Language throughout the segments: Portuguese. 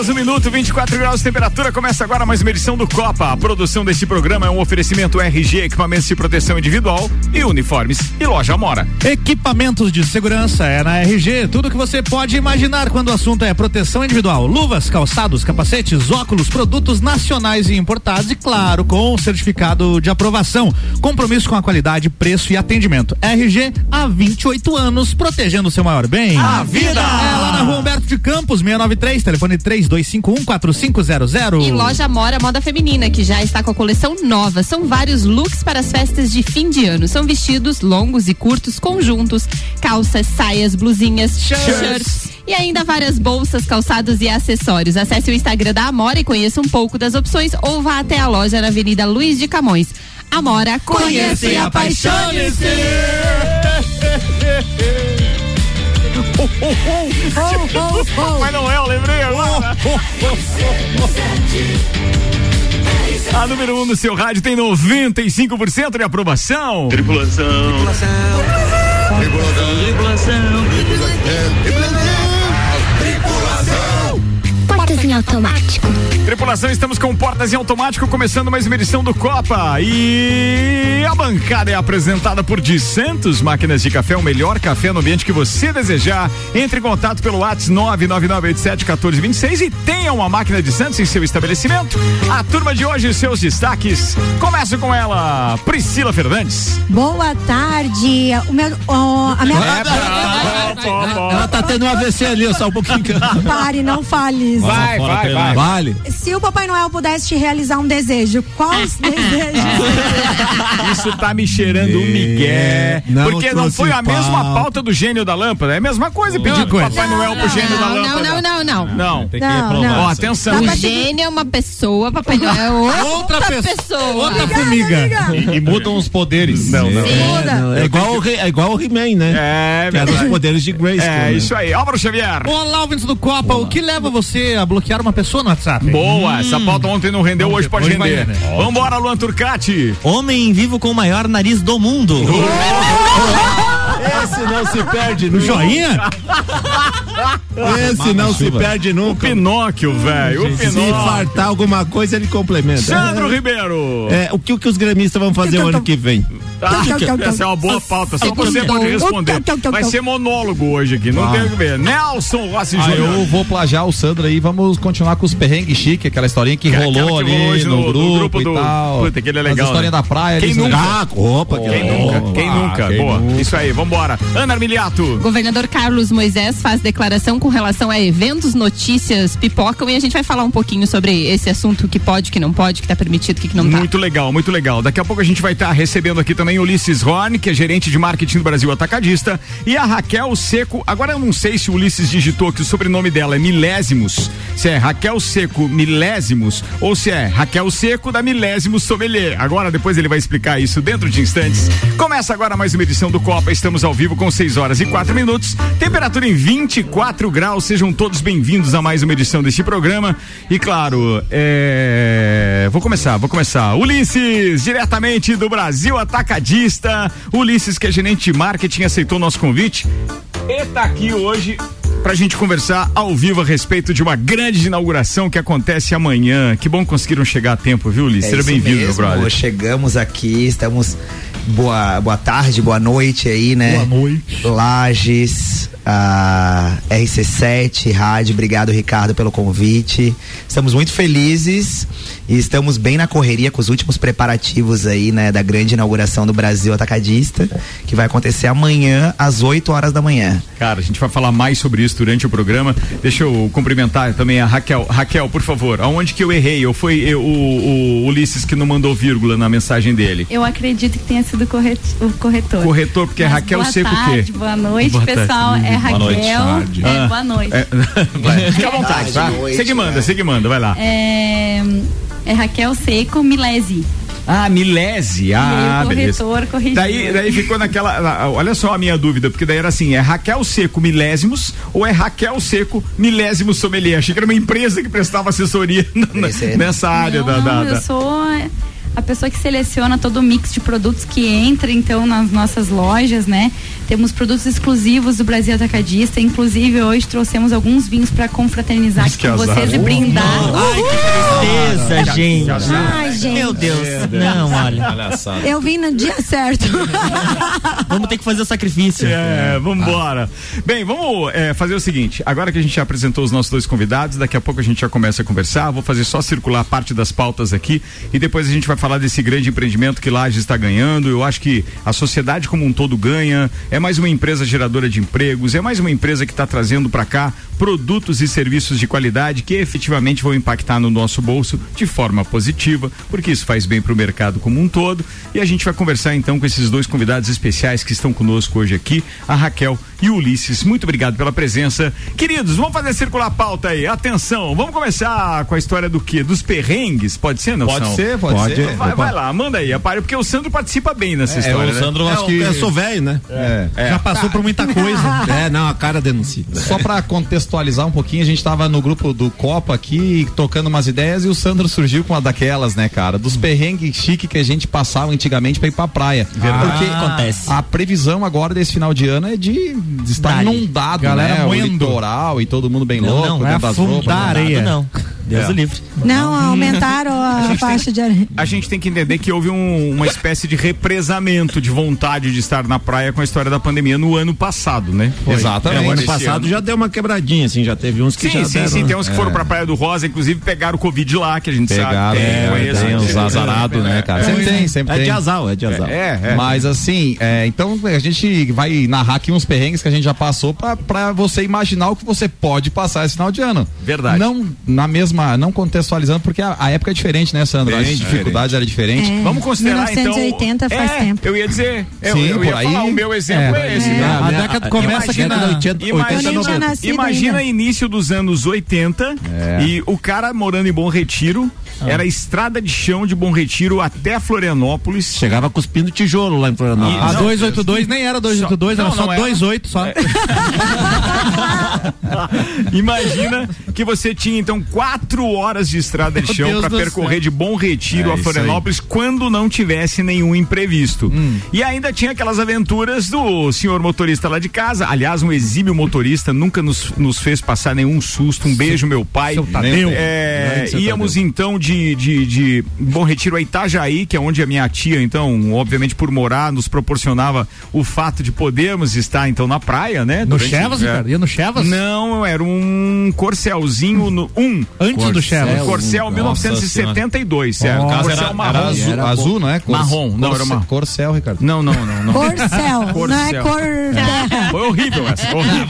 horas, 1 um minuto, 24 graus de temperatura. Começa agora mais uma edição do Copa. A produção deste programa é um oferecimento RG, equipamentos de proteção individual e uniformes e loja Amora. Equipamentos de segurança é na RG. Tudo que você pode imaginar quando o assunto é proteção individual. Luvas, calçados, capacetes, óculos, produtos nacionais e importados e, claro, com certificado de aprovação. Compromisso com a qualidade, preço e atendimento. RG há 28 anos, protegendo o seu maior bem. A vida! É lá na rua Humberto de Campos, 693, telefone 32514500. E loja Mora Moda Feminina, que já está com a coleção nova. São vários looks para as festas de fim de ano. São vestidos longos e curtos, conjuntos, calças, saias, blusinhas, shirts. E ainda várias bolsas, calçados e acessórios. Acesse o Instagram da Amora e conheça um pouco das opções ou vá até a loja na Avenida Luiz de Camões. Amora, conheça e apaixone-se! Papai Noel, lembrei agora. A número 1 um no seu rádio tem 95% de aprovação. Tripulação. Portas em automático. Tripulação, estamos com portas em automático, começando mais uma edição do Copa. E a bancada é apresentada por Di Santos, máquinas de café, o melhor café no ambiente que você desejar. Entre em contato pelo WhatsApp 999871426 e tenha uma máquina de Santos em seu estabelecimento. A turma de hoje, seus destaques. Começo com ela, Priscila Fernandes. Boa tarde. O meu, ó, a minha... Ela tá tendo um AVC ali, só um pouquinho. Pare, não fale isso. Vai, vai, vai. Vale. Se o Papai Noel pudesse te realizar um desejo, quais desejos? Isso tá me cheirando um migué. não porque não foi a mesma pauta. pauta do gênio da lâmpada. É a mesma coisa pedir Outra pro coisa. Papai Noel pro gênio da Não, lâmpada. não, não, não, não. Não. Tem que Não, não. Ó, atenção. O gênio é uma pessoa, Papai Noel é outra, Outra pessoa. Outra formiga. E, e mudam os poderes. Não, não. Muda. É igual, o He- é igual o He-Man, né? É, Que era os poderes de Grace. É, isso aí. Álvaro Xavier. Olá, ouvintes do Copa. O que leva você a bloquear uma pessoa no WhatsApp? Boa, essa pauta ontem não rendeu, hoje pode hoje render. render. Vambora, Luan Turcati. Homem vivo com o maior nariz do mundo. Esse não se perde No nunca. joinha? Esse não se perde O nunca. Pinóquio, velho. O Se Pinóquio. fartar alguma coisa, ele complementa. Sandro Ribeiro. É, o que, o que os gremistas vão fazer o ano que vem? Ah, essa é uma boa pauta. Só você pode responder. Vai ser monólogo hoje aqui, não tem o que ver. Nelson Rossi Ah, Júnior. eu vou plagiar o Sandro aí, vamos continuar com os perrengues chique, aquela historinha que Aquela rolou que ali no, no- no grupo, grupo do- e tal. Puta, aquele é As legal, historinha né? da praia. Quem nunca? Ah, opa, que Quem nunca? Quem Ah, nunca? quem Boa. nunca? Isso aí, vambora. Ana Armiliato. Governador Carlos Moisés faz declaração com relação a eventos, notícias, pipocam e a gente vai falar um pouquinho sobre esse assunto que pode, que não pode, que tá permitido, que, que não tá. Muito legal, muito legal. Daqui a pouco a gente vai estar recebendo aqui também o Ulisses Horn, que é gerente de marketing do Brasil Atacadista, e a Raquel Seco. Agora eu não sei se o Ulisses digitou que o sobrenome dela é Milésimos, se é Raquel Seco Milésimos ou se é Raquel Seco da Milésimos Sommelier. Agora depois ele vai explicar isso dentro de instantes. Começa agora mais uma edição do Copa. Estamos ao vivo com 6 horas e 4 minutos. Temperatura em 24 graus. Sejam todos bem-vindos a mais uma edição deste programa. E claro, é... vou começar, vou começar. Ulisses, diretamente do Brasil Atacadista. Ulisses, que é gerente de marketing, aceitou nosso convite e tá aqui hoje pra gente conversar ao vivo a respeito de uma grande inauguração que acontece amanhã. Que bom que conseguiram chegar a tempo, viu, Ulisses? É Seja bem-vindo, meu brother. Chegamos aqui, estamos. Boa, boa tarde, boa noite aí, né? Boa noite. Lages, a RC7, Rádio, obrigado Ricardo pelo convite. Estamos muito felizes e estamos bem na correria com os últimos preparativos aí, né, da grande inauguração do Brasil Atacadista, que vai acontecer amanhã às 8 horas da manhã. Cara, a gente vai falar mais sobre isso durante o programa. Deixa eu cumprimentar também a Raquel. Raquel, por favor, aonde que eu errei? Eu foi eu, o, o Ulisses que não mandou vírgula na mensagem dele. Eu acredito que tenha sido corret- o corretor. Corretor, porque é Mas Raquel boa Seco o tarde, quê? Boa noite, Boa tarde. pessoal. É Raquel. noite, tarde. É, Ah. boa noite. É, vai, fica à vontade, Tarde, tá? que manda, né? você que manda, vai lá. É, é Raquel Seco Milese. Ah, Milese. Ah, beleza. corretor corrigiu. Daí, daí ficou naquela. na- Olha só a minha dúvida, porque daí era assim: é Raquel Seco Milésimos ou é Raquel Seco Milésimos Sommelier? Achei que era uma empresa que prestava assessoria na- é- nessa área Não, da. da- eu sou a pessoa que seleciona todo o mix de produtos que entra então nas nossas lojas, né? Temos produtos exclusivos do Brasil Atacadista. Inclusive, hoje trouxemos alguns vinhos para confraternizar aqui que com vocês e brindar. Ai, que tristeza, gente. Ai, gente. Meu Deus. Não, olha. Palhaçada. Eu vim no dia certo. Vamos ter que fazer o sacrifício. É, vambora. Bem, vamos é, fazer o seguinte. Agora que a gente já apresentou os nossos dois convidados, daqui a pouco a gente já começa a conversar. Vou fazer só circular parte das pautas aqui e depois a gente vai falar desse grande empreendimento que Laje está ganhando. Eu acho que a sociedade como um todo ganha. É mais uma empresa geradora de empregos, é mais uma empresa que está trazendo para cá produtos e serviços de qualidade que efetivamente vão impactar no nosso bolso de forma positiva, porque isso faz bem para o mercado como um todo. E a gente vai conversar então com esses dois convidados especiais que estão conosco hoje aqui, a Raquel e o Ulisses. Muito obrigado pela presença. Queridos, vamos fazer circular a pauta aí. Atenção, vamos começar com a história do quê? Dos perrengues? Pode ser, não Pode ser, pode, ser. Vai, vai lá, manda aí, apare, porque o Sandro participa bem nessa É, história. o né? Sandro, acho que. Eu sou velho, né? É. Já passou por muita coisa. É, não, a cara denuncia. Só pra contextualizar um pouquinho, a gente tava no grupo do Copa aqui, tocando umas ideias, e o Sandro surgiu com uma daquelas, né, cara? Dos perrengues chique que a gente passava antigamente pra ir pra praia. Verdade. Porque Acontece. a previsão agora desse final de ano é de, de estar Dali. inundado, Galera né? O moendo. litoral e todo mundo bem Não, louco, não, dentro vai das roupas. né? areia. Não, Deus o livre. Não, aumentaram a faixa de areia. A gente tem que entender que houve um- uma espécie de represamento de vontade de estar na praia com a história da pandemia no ano passado, né? Exatamente. É, o ano passado ano. já deu uma quebradinha, assim, já teve uns que Sim, já sim, deram, sim. né? Tem uns que foram pra Praia do Rosa, inclusive pegaram o Covid lá, que a gente Pegaram, sabe. é, conheço, tem uns é, azarados, né, cara? Sempre tem, sempre É tem. de azar, é de azar. É, é. Mas assim, é, então a gente vai narrar aqui uns perrengues que a gente já passou pra, pra você imaginar o que você pode passar esse final de ano. Verdade. Não na mesma, não contextualizando, porque a, a época é diferente, né, Sandro? Bem As dificuldades eram diferentes. É. Vamos considerar 1980 então. faz é, tempo. Eu ia dizer. Eu, Sim, eu ia por aí. falar, o meu exemplo é, É, esse. é. né? A década começa aqui Imagina- na... 80, Eu nem 80, tinha 90. nascido Imagina ainda. início dos anos 80 É. e o cara morando em Bom Retiro, era estrada de chão de Bom Retiro até Florianópolis. Chegava cuspindo tijolo lá em Florianópolis. A Não, 282 nem era 282, Só- era não, só não era. 28 só. Imagina que você tinha então quatro horas de estrada de Meu chão para percorrer céu. de Bom Retiro É a Florianópolis quando não tivesse nenhum imprevisto. Hum. E ainda tinha aquelas aventuras do senhor motorista lá de casa. Aliás, um exímio motorista nunca nos, nos fez passar nenhum susto. Um beijo, meu pai. seu Tadeu. É, íamos então de, de, de Bom Retiro a Itajaí, que é onde a minha tia, então, obviamente por morar, nos proporcionava o fato de podermos estar então na praia, né? No Durante- Chevas, é. Ricardo? Ia no Chevas? Não, era um Corcelzinho no um. Antes do Chevas. Um Corcel 1972, certo? Caso Corcel era, marrom. era azul, Era azul, não é? Cor- Marrom, não, era marrom. Corcel, Ricardo. Não, não, não, não. Corcel, não é Corcel. cor terra. Foi horrível essa. Horrível.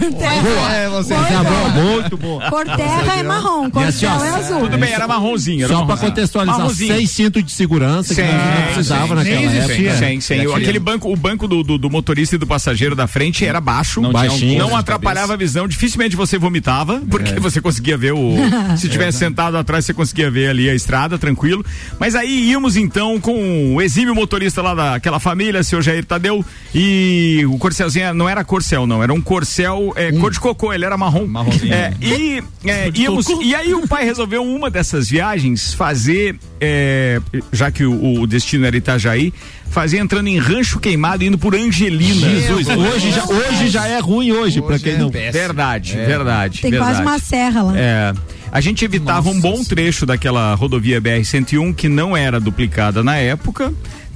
Cor terra. É, você Cor Tá bom, muito bom. Cor terra é marrom, cor E assim, é azul. Tudo bem, era marronzinho. Era Só pra marronzinho. contextualizar, Marronzinho. seis cintos de segurança que Sim, não precisava sim, naquela nem época. Sim, sim. Aquele banco, o banco do, do, do motorista e do passageiro da frente era baixo, Não baixinho, não atrapalhava a visão. Dificilmente você vomitava, porque você conseguia ver o. Se tivesse sentado atrás, você conseguia ver ali a estrada, tranquilo. Mas aí íamos então com o exímio motorista lá daquela família, seu Jair Tadeu, e o Corcelzinho não era Corcel, não, era um Corcel é, cor de cocô, ele era marrom. Marronzinho. É, e é, íamos, e aí o pai resolveu uma dessas viagens fazer, é, já que o, o destino era Itajaí, fazer entrando em Rancho Queimado indo por Angelina. Jesus, hoje já, hoje já é ruim hoje, pra quem não. Verdade, verdade. Tem verdade. quase uma serra lá. É. A gente evitava um bom trecho daquela rodovia BR-101 que não era duplicada na época.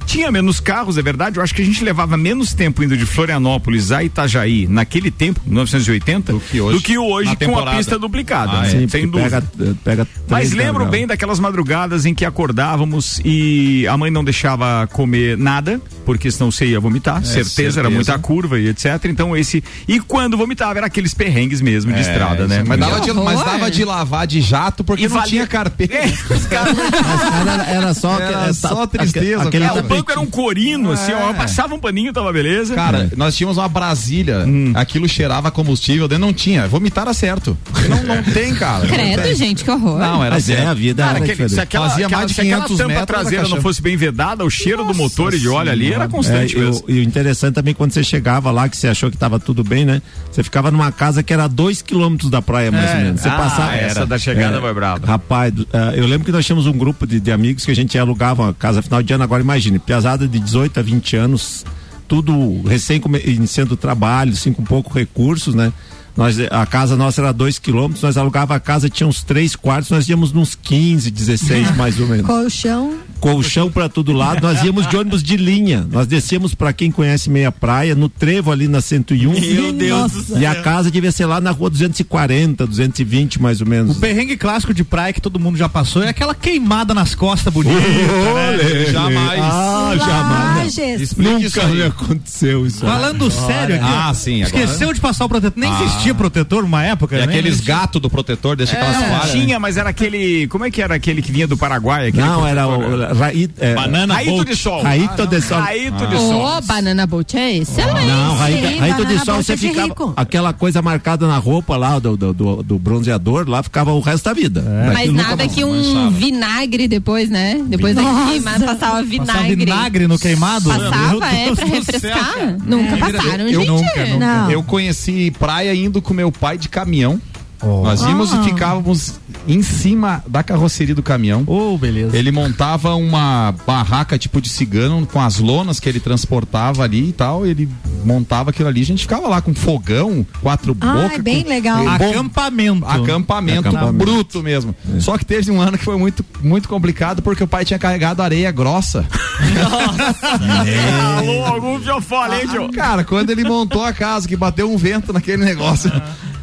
Tinha menos carros, é verdade. Eu acho que a gente levava menos tempo indo de Florianópolis a Itajaí naquele tempo, 1980, Do que hoje. hoje Na com a temporada. pista duplicada. Ah, né? é. Sim, Sem dúvida. pega, pega Mas lembro bem daquelas madrugadas em que acordávamos e a mãe não deixava comer nada, porque senão você ia vomitar, certeza, certeza. era muita curva e etc. Então esse. E quando vomitava, era aqueles perrengues mesmo de É, estrada, né? isso, Mas dava, de, mas dava de lavar de jato porque E não valia- tinha carpete. É, os caras- Mas, cara, era, era só, Era aquele- só tristeza, Aquele cara. É, o banco era um corino, assim, ó, passava um paninho, tava beleza. Cara, nós tínhamos uma Brasília, Hum. aquilo cheirava combustível, dentro não tinha. Vomitar era certo. Não, não tem, cara. Não Credo, tem. gente, que horror. Não, era Mas é, a zero. vida Cara, era aquele- se aquela, Fazia aquela- mais de se aquela 500 tampa metros traseira não fosse bem vedada, o cheiro do Nossa motor e de óleo ali era Senhora. constante É, e, mesmo. o, e o interessante também quando você chegava lá, que você achou que estava tudo bem, né? Você ficava numa casa que era dois quilômetros da praia, mais É. ou menos. Você Ah, passava. essa da chegada foi braba. Rapaz, ah, eu lembro que nós tínhamos um grupo de, de amigos que a gente alugava uma casa final de ano. Agora imagine, piazada de 18 a 20 anos. tudo recém iniciando o trabalho, assim, com pouco recursos, né? Nós, a casa nossa era dois quilômetros, nós alugava a casa, tinha uns três quartos, nós íamos nos 15, 16 mais ou menos. Colchão. Colchão pra todo lado, nós íamos de ônibus de linha. Nós descíamos pra quem conhece meia praia, no trevo ali na 101. Meu Deus do céu. E a casa devia ser lá na rua 240, 220 mais ou menos. O perrengue clássico de praia que todo mundo já passou é aquela queimada nas costas bonita. né? Jamais. Ah, jamais. Lages. Isso Nunca aí. me aconteceu isso. Falando sério aqui. Ah, sim, agora- Esqueceu de passar o protetor. Nem Ah. Existia protetor numa época, É né? aqueles gatos do protetor, deixa aquelas Não, falhas. né? tinha, mas era aquele. Como é que era aquele que vinha do Paraguai? Aquele Não, era o Raí, é, Banana Raito Bolt. de sol. Raito de sol. Raito de Ô, sol. banana boat é excelente. Não, Raito, Sim, Raito de sol você de ficava. rico. Aquela coisa marcada na roupa lá do, do, do, do bronzeador, lá ficava o resto da vida. É. Mas nada que um vinagre depois, né? Depois da queimada passava vinagre. vinagre no queimado? Passava, é, pra refrescar? Nunca É, passaram, eu gente. nunca, nunca. Não. Eu conheci praia indo com meu pai de caminhão. Nós íamos Ah. e ficávamos em cima da carroceria do caminhão. Ô, beleza. Ele montava uma barraca tipo de cigano com as lonas que ele transportava ali e tal. Ele montava aquilo ali. A gente ficava lá com fogão, quatro Ah, bocas. é bem com- legal. Acampamento. Acampamento, Acampamento. bruto mesmo. Só que teve um ano que foi muito, muito complicado porque o pai tinha carregado areia grossa. Alô, algum fiofole, hein, Tio? Cara, quando ele montou a casa, que bateu um vento naquele negócio,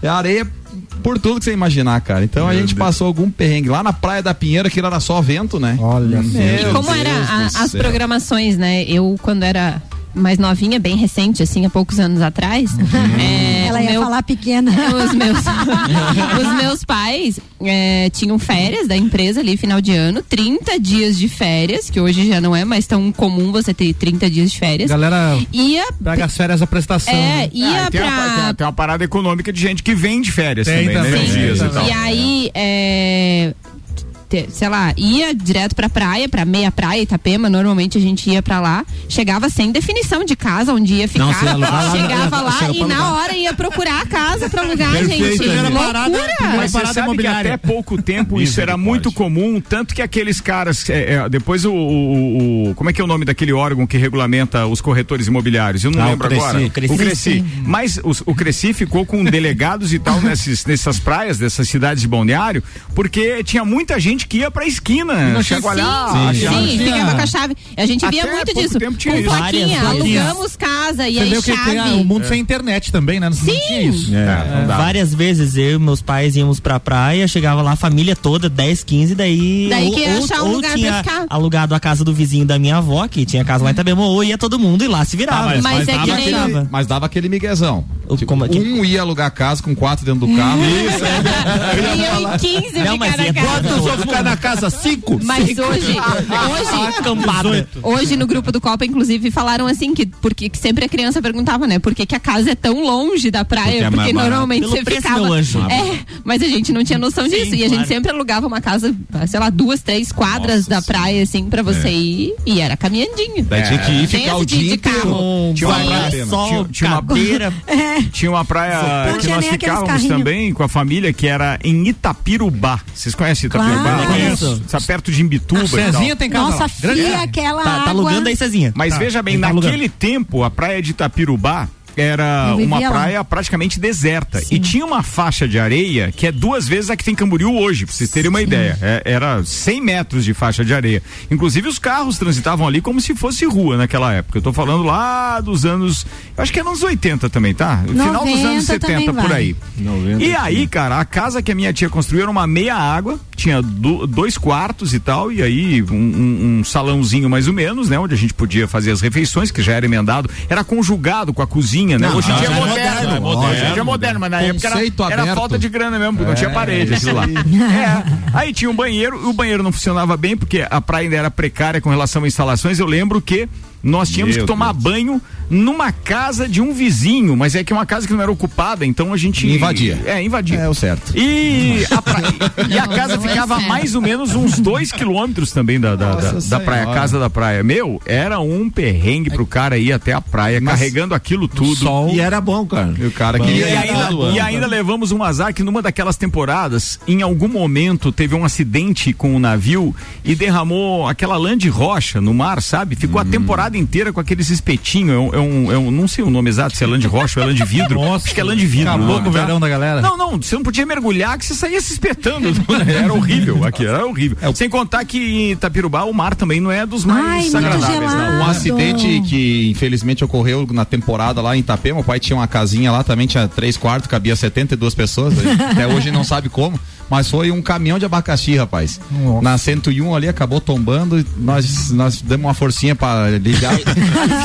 é areia por tudo que você imaginar, cara. Então a gente passou algum perrengue. Lá na Praia da Pinheira, que era só vento, né? Olha E como era a- as programações, né? Eu, quando era mais novinha, bem recente, assim, há poucos anos atrás, é, Ela ia meu- falar pequena. os meus, os meus pais é, tinham férias da empresa ali, final de ano, 30 dias de férias, que hoje já não é mais tão comum você ter 30 dias de férias. Galera Ia, pega as férias da prestação. é, né? ia Ah, tem, uma, tem, pra. uma, tem uma parada econômica de gente que vem de férias Tem também, né? também, Uns tem dias e também. tal. E aí, é, te- sei lá, ia direto pra praia, pra meia praia, Itapema, normalmente a gente ia pra lá, chegava sem definição de casa onde ia ficar, Não, ia lá, chegava lá e na hora ia procurar a casa pra alugar, Perfeito, gente. primeira parada- primeira Mas parada sabe que até pouco tempo isso era muito comum, tanto que aqueles caras, é, é, depois o, o- o- como é que é o nome daquele órgão que regulamenta os corretores imobiliários? Eu não Ah, o lembro Cresci. agora. O Cresci. O Cresci. Mas os- o Cresci ficou com delegados e tal nesses, nessas praias, dessas cidades de balneário, porque tinha muita gente que ia pra esquina, chacoalhar. Sim, achar- sim, ficava com a chave. A gente via Até muito pouco disso. tempo tinha com isso. plaquinha, alugamos casa e Você aí o que chave. tem ah, o mundo sem internet também, né? Não, não tinha isso. É. não dá. Várias vezes eu e meus pais íamos pra praia, chegava lá a família toda, 10, 15, daí. Daí que ia achar um lugar pra tinha ficar. alugado a casa do vizinho da minha avó, que tinha casa lá em Itabema, ou ia todo mundo e lá se virava. mas- Mas é dava que aquele, mas dava aquele miguezão. O- Tipo, como é que- um ia alugar casa com quatro dentro do carro. Isso, Eu e 15 Não, mas ia casa. Quantos ficar na casa? Cinco? Mas hoje, hoje, Acampada. hoje no grupo do Copa, inclusive, falaram assim que porque que sempre a criança perguntava, né? Por que, que a casa é tão longe da Porque praia? é Porque, barato. normalmente Pelo você preço, ficava. É, mas a gente não tinha noção disso. E a gente claro. sempre alugava uma casa, sei lá, duas, três quadras da praia, assim, pra você ir. E era caminhandinho. Daí tinha que ir Tem ficar o dia de carro. Tinha uma Sim. praia, sol, tinha, tinha uma, cadeira. tinha uma praia que nós ficávamos também com a família, que era em Itapirubá. Vocês conhecem Itapirubá? Claro. Conheço. Está perto de Imbituba. Cezinha tem casa Nossa, lá. Grande- fia aquela Tá, água. tá alugando aí, Cezinha. Mas Tá, veja bem, tá naquele tempo, a praia de Itapirubá era uma lá. praia praticamente deserta. E tinha uma faixa de areia que é duas vezes a que tem Camboriú hoje, pra vocês terem uma ideia. É- era 100 metros de faixa de areia. Inclusive, os carros transitavam ali como se fosse rua naquela época. Eu tô falando lá dos anos. Eu acho que é nos 80 também, tá? Final dos 90 anos 70 também por aí. 90, E aí, cara, a casa que a minha tia construiu era uma meia água, tinha do- dois quartos e tal, e aí um, um- um salãozinho mais ou menos, né? Onde a gente podia fazer as refeições, que já era emendado, era conjugado com a cozinha, né? Não, Hoje em dia é é moderno. moderno, Hoje em dia é moderno, mas na época era, era falta de grana mesmo, porque não tinha parede, aquilo lá. É. Aí tinha um banheiro, e o banheiro não funcionava bem, porque a praia ainda era precária com relação a instalações. Eu lembro que nós tínhamos Meu que tomar Deus. banho numa casa de um vizinho, mas é que é uma casa que não era ocupada, então a gente Invadia. É, invadia. É o certo. E a, pra- e a casa é ficava mais ou menos uns dois quilômetros também da, da, da, Nossa da praia, casa da praia. Meu, era um perrengue pro cara ir até a praia, Mas- carregando aquilo tudo. E era bom, cara. E o cara E, queria ir ainda, e ainda levamos um azar que numa daquelas temporadas, em algum momento, teve um acidente com o navio e derramou aquela lã de rocha no mar, sabe? Ficou a temporada inteira com aqueles espetinhos. É um, é um, é um- não sei o nome exato, se é lã de rocha ou é lã de vidro. Nossa, Acho que é lã de vidro. acabou o nome, com o verão da galera. Não, não, você não podia mergulhar que você saía se espetando. era horrível aqui, era horrível. Sem contar que em Itapirubá o mar também não é dos mais agradáveis, não. gelado. Um acidente que infelizmente ocorreu na temporada lá em Itapema. O pai tinha uma casinha lá, também tinha três quartos, cabia 72 pessoas. Até hoje não sabe como. Mas foi um caminhão de abacaxi, rapaz. Na 101 ali acabou tombando. e Nós, nós demos uma forcinha pra ligar.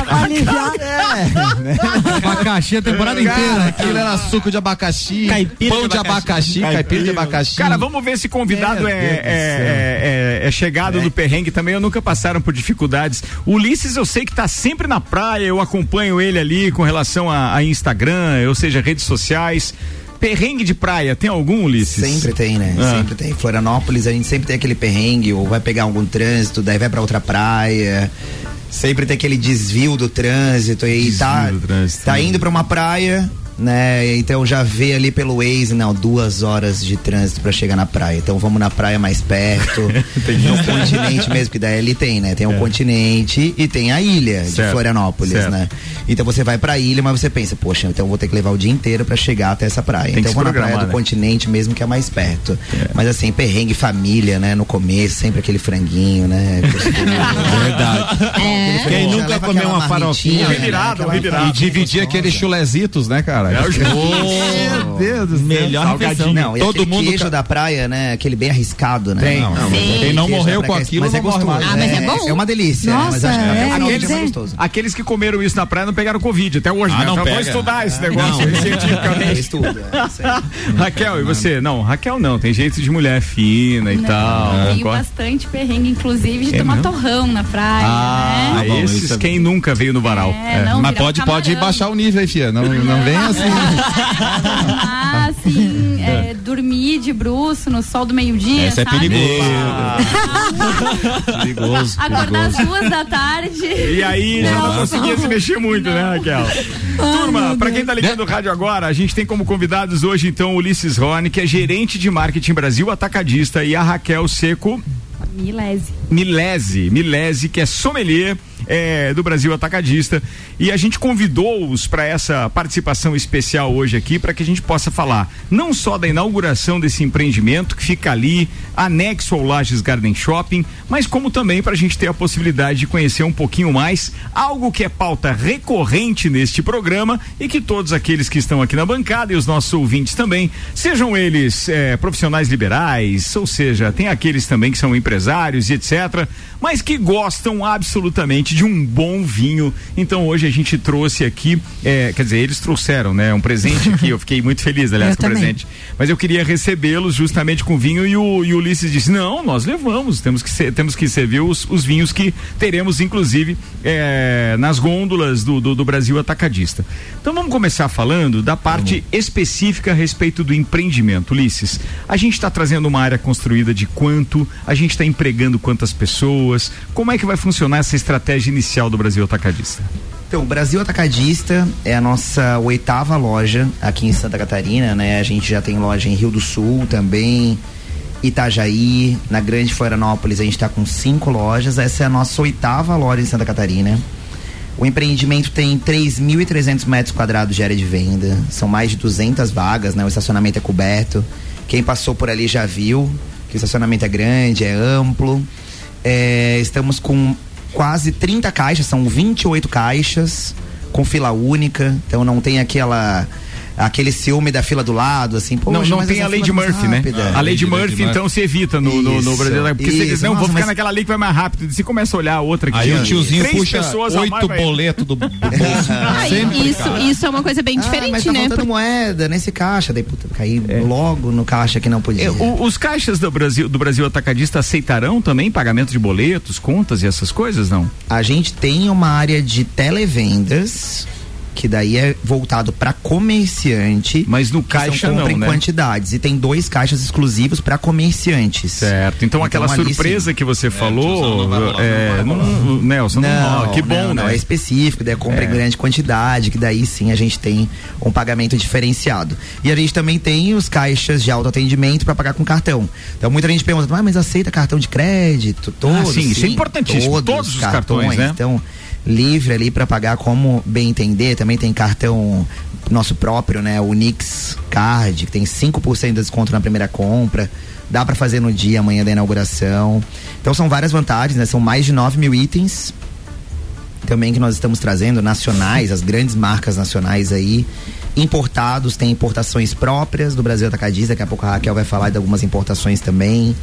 Aliviar. Abacaxi a temporada Cara, inteira. aquilo era suco de abacaxi, Caipira pão de de abacaxi, caipira de abacaxi. Cara, vamos ver se convidado é, do é, é- é chegado do perrengue também, ou nunca passaram por dificuldades. O Ulisses, eu sei que tá sempre na praia, eu acompanho ele ali com relação a, a Instagram, ou seja, redes sociais. Perrengue de praia, tem algum, Ulisses? Sempre tem, né? Ah. Sempre tem. Florianópolis, a gente sempre tem aquele perrengue, ou vai pegar algum trânsito, daí vai pra outra praia. Sempre tem aquele desvio do trânsito e Desvio tá, trânsito, tá né? indo pra uma praia, né? Então já vê ali pelo Waze, não, duas horas de trânsito pra chegar na praia. Então vamos na praia mais perto, no continente mesmo, que daí ali tem, né? Tem o continente e tem a ilha Certo, de Florianópolis, certo. né? Então você vai pra ilha, mas você pensa, poxa, então vou ter que levar o dia inteiro pra chegar até essa praia. Tem então vou na praia do né? continente mesmo, que é mais perto. Mas assim, perrengue família, né? No começo, sempre aquele franguinho, né? Verdade. É. Quem nunca comeu uma farofinha? né? Revirado. E dividir aqueles chulezitos, né, cara? Meu Deus do céu. Melhor refeição. Não, e Todo aquele mundo queijo ca- da praia, né? Aquele bem arriscado, né? Tem. Não, Quem não morreu praia com é- aquilo mas é não morre gostoso. mais. Ah, mas é bom. É uma delícia, Nossa, mas acho que é, do dia é gostoso. Aqueles que comeram isso na praia não pegaram Covid até hoje, Ah, né? não Então, pega. Vamos estudar esse negócio É cientificamente. estudo, é. Raquel, e você? Não, Raquel não, tem jeito de mulher fina e tal. Tenho Agora- bastante perrengue, inclusive, de É tomar torrão na praia, Ah, né? esses isso é- quem nunca veio no varal. É, É. não, Mas pode, baixar o nível aí, fia. Não, não vem assim. Ah, assim, é, dormir de bruço no sol do meio-dia, Essa é perigoso. Perigoso. Acordar às duas da tarde. E aí já não conseguia se mexer muito, né, Raquel? Turma, pra quem tá ligando o rádio agora, a gente tem como convidados hoje então o Ulisses Rony, que é gerente de marketing Brasil Atacadista, e a Raquel Seco Milese, Milese, que é sommelier é, do Brasil Atacadista. E a gente convidou-os para essa participação especial hoje aqui, para que a gente possa falar não só da inauguração desse empreendimento que fica ali, anexo ao Lages Garden Shopping, mas como também para a gente ter a possibilidade de conhecer um pouquinho mais algo que é pauta recorrente neste programa e que todos aqueles que estão aqui na bancada e os nossos ouvintes também, sejam eles é, profissionais liberais, ou seja, tem aqueles também que são empresários e etc., mas que gostam absolutamente de um bom vinho. Então hoje a gente trouxe aqui, é, quer dizer, eles trouxeram, né? Um presente aqui. Eu fiquei muito feliz, aliás, Eu com o também. presente. Mas eu queria recebê-los justamente com vinho e o, e o Ulisses disse: não, nós levamos, temos que, ser, temos que servir os, os vinhos que teremos, inclusive, é, nas gôndolas do, do, do Brasil Atacadista. Então vamos começar falando da parte específica a respeito do empreendimento. Ulisses, a gente está trazendo uma área construída de quanto, a gente está empregando quantas pessoas, como é que vai funcionar essa estratégia inicial do Brasil Atacadista? Então, o Brasil Atacadista é a nossa oitava loja aqui em Santa Catarina, né? A gente já tem loja em Rio do Sul também, Itajaí, na Grande Florianópolis a gente está com cinco lojas. Essa é a nossa oitava loja em Santa Catarina. O empreendimento tem 3.300 metros quadrados de área de venda, são mais de 200 vagas, né? O estacionamento é coberto. Quem passou por ali já viu que o estacionamento é grande, é amplo. É, estamos com quase 30 caixas, são 28 caixas com fila única, então não tem aquela aquele ciúme da fila do lado, assim, pô, não, não tem a lei de é mais Murphy, né? rápida. A lei de Murphy, Murphy. então, se evita no, no, no Isso, Brasil. Porque você diz, isso. não, vou Nossa, ficar mas- naquela lei que vai mais rápido. Se começa a olhar a outra que Aí o tiozinho três puxa pessoas oito boletos do, do bolso. Ah, Sempre, isso, cara. isso é uma coisa bem Ah, mas diferente, tá né? faltando moeda nesse caixa, daí puta, caí logo no caixa que não podia. É, o- os caixas do Brasil, do Brasil Atacadista aceitarão também pagamento de boletos, contas e essas coisas, não? A gente tem uma área de televendas que daí é voltado para comerciante. Mas no caixa não, em né? quantidades e tem dois caixas exclusivos para comerciantes. Certo. Então, aquela ali, surpresa sim. que você falou, não é, não vai não- Nelson, não, Não, que bom, não, não, né? é específico, daí é compra É. em grande quantidade, que daí sim a gente tem um pagamento diferenciado. E a gente também tem os caixas de autoatendimento para pagar com cartão. Então muita gente pergunta, ah, mas aceita cartão de crédito? Todos, sim, isso é importantíssimo, todos os cartões, né? Então, livre ali para pagar como bem entender. Também tem cartão nosso próprio, né? O Nix Card, que tem 5% de desconto na primeira compra. Dá para fazer no dia amanhã da inauguração. Então são várias vantagens, né? São mais de 9 mil itens também que nós estamos trazendo, nacionais, as grandes marcas nacionais aí. Importados, tem importações próprias do Brasil Atacadista, daqui a pouco a Raquel vai falar de algumas importações também.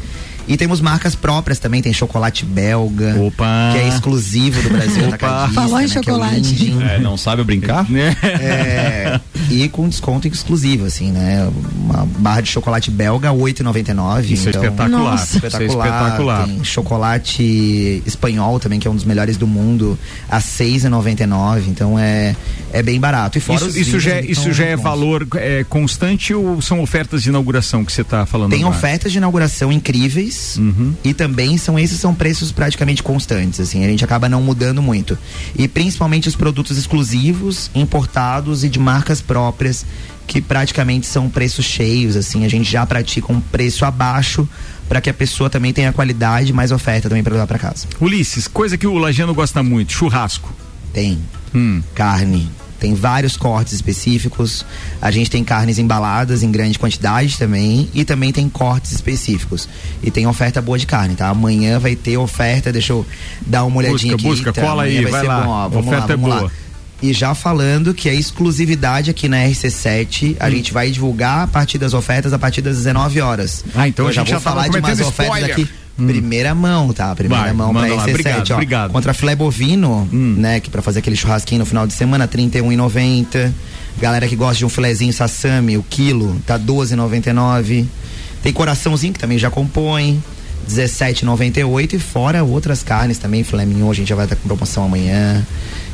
E temos marcas próprias também, tem chocolate belga, Opa. que é exclusivo do Brasil Opa. Falou em né, que é o chocolate. Lindin. É, não sabe brincar? É, e com desconto exclusivo, assim, né? Uma barra de chocolate belga, R$ 8,99. Isso é então, espetacular. Nossa. Isso é espetacular. espetacular. Tem chocolate espanhol também, que é um dos melhores do mundo, a R$ 6,99. Então é, é bem barato. E fora Isso, isso já, é- que isso já é bons. valor é, constante ou são ofertas de inauguração que você está falando? Tem agora? ofertas de inauguração incríveis Uhum. e também são esses são preços praticamente constantes, assim, a gente acaba não mudando muito. E principalmente os produtos exclusivos, importados e de marcas próprias, que praticamente são preços cheios, assim, a gente já pratica um preço abaixo para que a pessoa também tenha qualidade e mais oferta também para levar para casa. Ulisses, coisa que o Lajano gosta muito, churrasco. Tem Hum. carne. Tem vários cortes específicos. A gente tem carnes embaladas em grande quantidade também. E também tem cortes específicos. E tem oferta boa de carne, tá? Amanhã vai ter oferta. Deixa eu dar uma olhadinha Busca, aqui. busca, tá? cola Amanhã aí, vai ser lá. Bom, ó. Vamos Oferta lá, é vamos lá. boa. E já falando que a exclusividade aqui na RC7, Hum. a gente vai divulgar a partir das ofertas a partir das 19 horas. Ah, então eu a já gente vou já falar de cometendo ofertas spoiler. aqui. Primeira mão, tá? Primeira Vai, mão pra manda lá. RC7. Obrigado, ó. obrigado. Contra filé bovino, né? Que pra fazer aquele churrasquinho no final de semana, R$ 31,90. Galera que gosta de um filezinho sassami, o quilo, tá R$ 12,99. Tem coraçãozinho que também já compõe. 17,98 e fora outras carnes também, filé mignon, a gente já vai estar com promoção amanhã.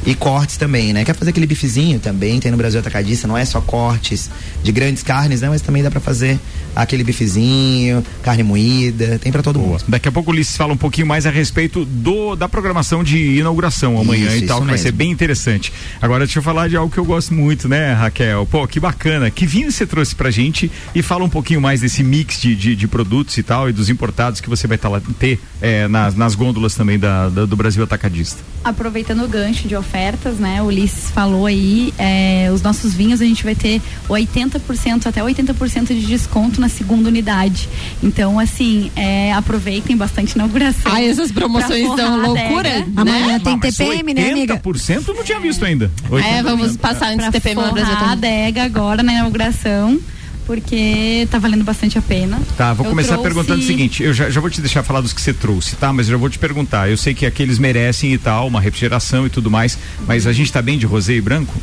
E cortes também, né? Quer fazer aquele bifezinho também, tem no Brasil Atacadista, não é só cortes de grandes carnes, né? Mas também dá pra fazer aquele bifezinho, carne moída, tem pra todo mundo. Daqui a pouco o Ulisses fala um pouquinho mais a respeito do, da programação de inauguração amanhã Isso, e tal, que vai ser mesmo. bem interessante. Agora deixa eu falar de algo que eu gosto muito, né, Raquel? Pô, que bacana. Que vinho você trouxe pra gente e fala um pouquinho mais desse mix de, de, de produtos e tal e dos importados que você vai tá lá, ter é, nas, nas gôndolas também da, da- do Brasil Atacadista. Aproveitando o gancho de ofertas, né? O Ulisses falou aí, é, os nossos vinhos a gente vai ter 80% até 80% de desconto na segunda unidade. Então, assim, é, aproveitem bastante a inauguração. Ai, essas promoções a loucura, adega. Amanhã tem Ah, mas TPM, né, amiga? 80% eu não tinha visto ainda. É, vamos passar antes do Pra TPM no Brasil forrar a também. adega agora na inauguração, porque tá valendo bastante a pena. Tá, vou Eu começar trouxe- perguntando o seguinte, eu já, já vou te deixar falar dos que você trouxe, tá? Mas eu já vou te perguntar, eu sei que aqueles merecem e tal, uma refrigeração e tudo mais, mas a gente tá bem de rosé e branco?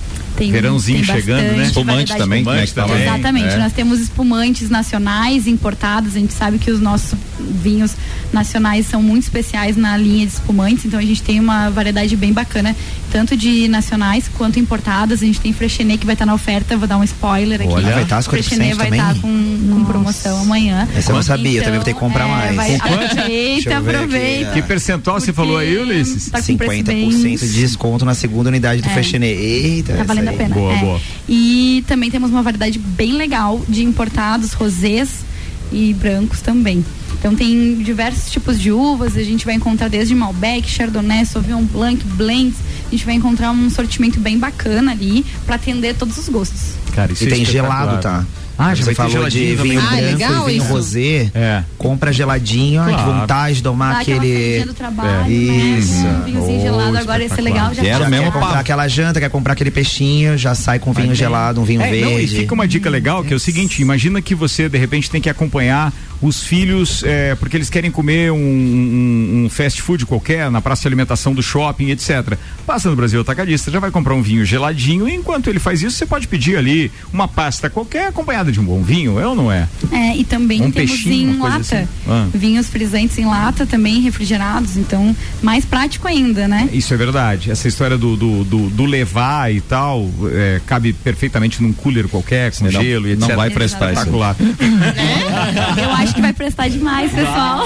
Tem, Verãozinho tem chegando, né? Espumante também, Espumante né, também. fala. Exatamente, É. nós temos espumantes nacionais importados, a gente sabe que os nossos vinhos nacionais são muito especiais na linha de espumantes, então a gente tem uma variedade bem bacana, tanto de nacionais quanto importadas, a gente tem Freixenet que vai estar na oferta, vou dar um spoiler aqui. Olha, vai estar às 50% Freixenet vai estar com, com promoção amanhã. Essa eu não sabia, eu também vou ter que comprar é, mais. vai- Aproveita, ver aqui, aproveita. Que percentual você falou aí, Ulisses? Tá com preço 50% bem- de desconto na segunda unidade do É. Freixenet. Eita, Tá valendo a pena. Boa, é. boa. E também temos uma variedade bem legal de importados, rosés e brancos também. Então tem diversos tipos de uvas, a gente vai encontrar desde Malbec, Chardonnay, Sauvignon Blanc, Blends. A gente vai encontrar um sortimento bem bacana ali para atender todos os gostos. Cara, isso E é tem gelado, tá? Ah, já falou de vinho Ah, branco legal e vinho isso. rosé. É. Compra geladinho, ai, que Claro. vontade de tomar Dá aquele. do trabalho, É. né? Isso. Um vinhozinho Oh, gelado agora ia ser legal. Já mesmo Quer gelado. comprar aquela janta, quer comprar aquele peixinho, já sai com vinho gelado, um vinho É, não, e verde. fica uma dica legal que é o seguinte: imagina que você de repente tem que acompanhar os filhos é, porque eles querem comer um, um- um fast food qualquer na praça de alimentação do shopping, etc. Passa no Brasil Atacadista, já vai comprar um vinho geladinho. E enquanto ele faz isso, você pode pedir ali uma pasta qualquer acompanhada de um bom vinho, é ou não é? É, e também Um temos peixinho, em uma coisa lata. assim. Ah. Vinhos frisantes em lata também, refrigerados. Então, mais prático ainda, né? Isso é verdade. Essa história do, do, do- do levar e tal é, cabe perfeitamente num cooler qualquer, com Não- gelo e etc. não vai prestar isso. Espetacular. Eu acho que vai prestar demais, pessoal.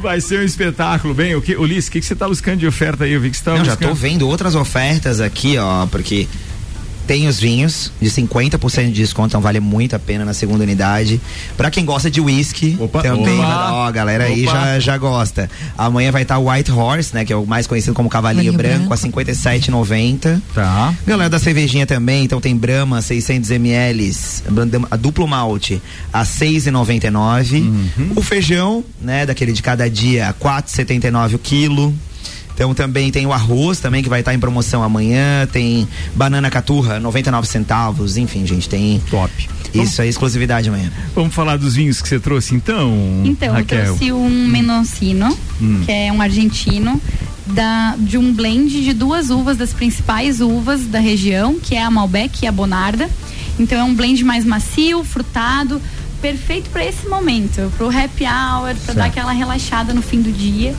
Vai ser um espetáculo. Bem, o que, Ulisses, o que, que você tá buscando de oferta aí? Eu vi que você tá Não, já tô buscando. vendo outras ofertas aqui, ó, porque Tem os vinhos de 50% de desconto, então vale muito a pena na segunda unidade. Pra quem gosta de whisky, também Opa. vai dar, ó, a galera aí Opa. já, já gosta. Amanhã vai estar o White Horse, né, que é o mais conhecido como cavalinho Cavalinho branco, a 57,90. Tá. Galera da cervejinha também, então tem Brahma 600 ml, a duplo malte a 6,99. O feijão, né, daquele de cada dia, 4,79 o quilo. Então também tem o arroz também que vai estar em promoção amanhã, tem banana caturra 99 centavos, enfim, gente, tem Top. isso é exclusividade amanhã. Vamos falar dos vinhos que você trouxe então, Então, eu Raquel? trouxe um Menoncino, Hum. que é um argentino, da, de um blend de duas uvas, das principais uvas da região, que é a Malbec e a Bonarda. Então é um blend mais macio, frutado, perfeito para esse momento, pro happy hour, para dar aquela relaxada no fim do dia.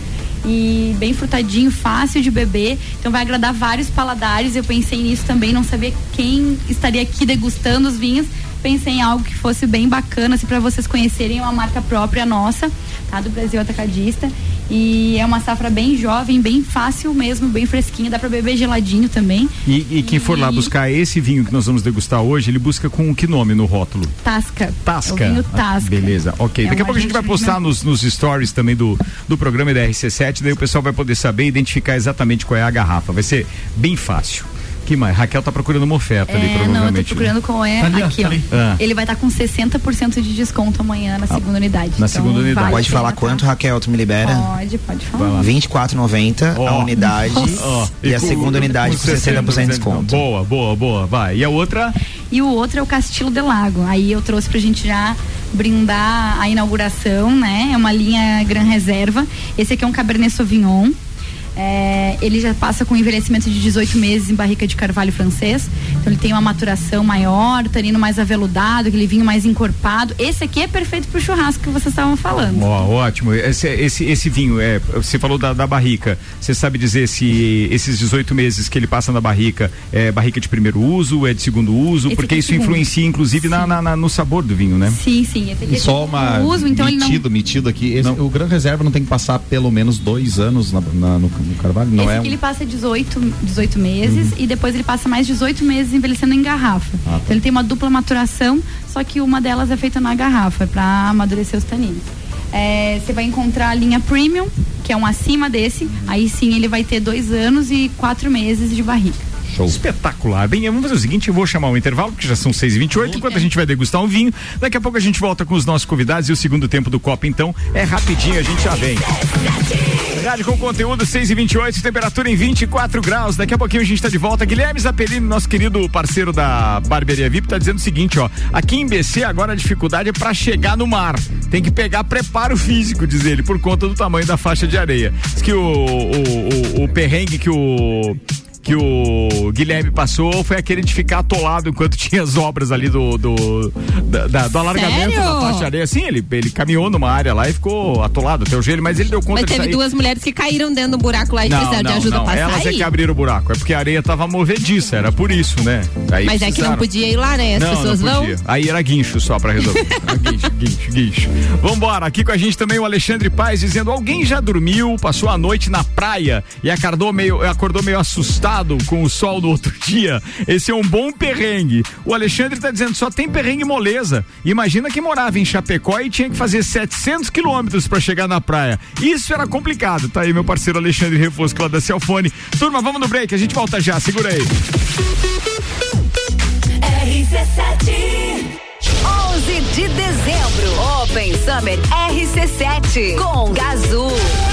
E bem frutadinho, fácil de beber. Então vai agradar vários paladares. Eu pensei nisso também, não sabia quem estaria aqui degustando os vinhos. Pensei em algo que fosse bem bacana, assim, para vocês conhecerem uma marca própria nossa, tá? Do Brasil Atacadista. E é uma safra bem jovem, bem fácil mesmo, bem fresquinha, dá para beber geladinho também. E, e quem for lá E- buscar esse vinho que nós vamos degustar hoje, ele busca com que nome no rótulo? Tasca. Tasca. É vinho Ah, Tasca. Beleza, ok. É Daqui a pouco a gente vai argentino. postar nos, nos stories também do, do programa e da RC7, daí o pessoal vai poder saber e identificar exatamente qual é a garrafa. Vai ser bem fácil. Que mais? Raquel tá procurando uma oferta ali, É, não, eu provavelmente. tô procurando qual é Tá ali, aqui, tá ó. Ah. Ele vai estar com 60% de desconto amanhã na segunda unidade. na Então, segunda unidade. vale Pode falar tá? quanto, Raquel, tu me libera? Pode, pode falar. 24,90 Ó. a unidade Ó, e, a com- segunda unidade com 60% de desconto. Boa, boa, boa. Vai. E a outra? E o outro é o Castilho de Lago. Aí eu trouxe pra gente já brindar a inauguração, né? É uma linha Gran Reserva. Esse aqui é um Cabernet Sauvignon. É, ele já passa com envelhecimento de 18 meses em barrica de carvalho francês. Então ele tem uma maturação maior, tanino mais aveludado, aquele vinho mais encorpado. Esse aqui é perfeito pro churrasco que vocês estavam falando. Ó, ótimo. Esse, esse, esse vinho, é, você falou da, da barrica. Você sabe dizer se esses 18 meses que ele passa na barrica é barrica de primeiro uso, é de segundo uso? Esse porque é isso segundo. influencia, inclusive, na, na- na- no sabor do vinho, né? Sim, sim. Esse aqui E é só uma uso, então ele não. metido, metido aqui. Esse- o Gran Reserva não tem que passar pelo menos dois anos na- na- no, no carvalho? Não Esse é aqui um- ele passa 18, 18 meses e depois ele passa mais 18 meses envelhecendo em garrafa. Ah, tá. Então ele tem uma dupla maturação, só que uma delas é feita na garrafa, para amadurecer os taninos. É, Você vai encontrar a linha Premium, que é um acima desse. Aí sim ele vai ter dois anos e quatro meses de barrica. Show. Espetacular. Bem, vamos fazer o seguinte, eu vou chamar um intervalo, porque já são 6h28, enquanto a gente vai degustar um vinho. Daqui a pouco a gente volta com os nossos convidados e o segundo tempo do Copa, então, é rapidinho, a gente já vem. Rádio com conteúdo 6 e 28 temperatura em 24 graus. Daqui a pouquinho a gente tá de volta. Guilherme Zapelini, nosso querido parceiro da Barbearia VIP, tá dizendo o seguinte, ó. Aqui em BC agora a dificuldade é pra chegar no mar. Tem que pegar preparo físico, diz ele, por conta do tamanho da faixa de areia. Diz que o, o, o, o perrengue que o que o Guilherme passou foi aquele de ficar atolado enquanto tinha as obras ali do do, da- da- do alargamento Sério? da faixa de areia. Sim, ele, ele caminhou numa área lá e ficou atolado até o joelho, mas ele deu conta Mas teve duas mulheres que caíram dentro do buraco lá e precisaram de ajuda não. pra Elas é sair. que abriram o buraco. É porque a areia tava movediça, era por isso, né? Aí Mas é que não precisaram. podia ir lá, né? As não, pessoas não vão. podia. Aí era guincho só pra resolver. Guincho, guincho, guincho. Vambora, aqui com a gente também o Alexandre Paz dizendo: alguém já dormiu, passou a noite na praia e acordou meio, acordou meio assustado com o sol do outro dia? Esse é um bom perrengue. O Alexandre tá dizendo: só tem perrengue moleza. Imagina que morava em Chapecó e tinha que fazer 700 quilômetros pra chegar na praia. Isso era complicado. Tá aí meu parceiro Alexandre Refosco lá da Celfone. Turma, vamos no break, a gente volta já, segura aí. RC7 11 de dezembro, Open Summer RC7 com Gazul.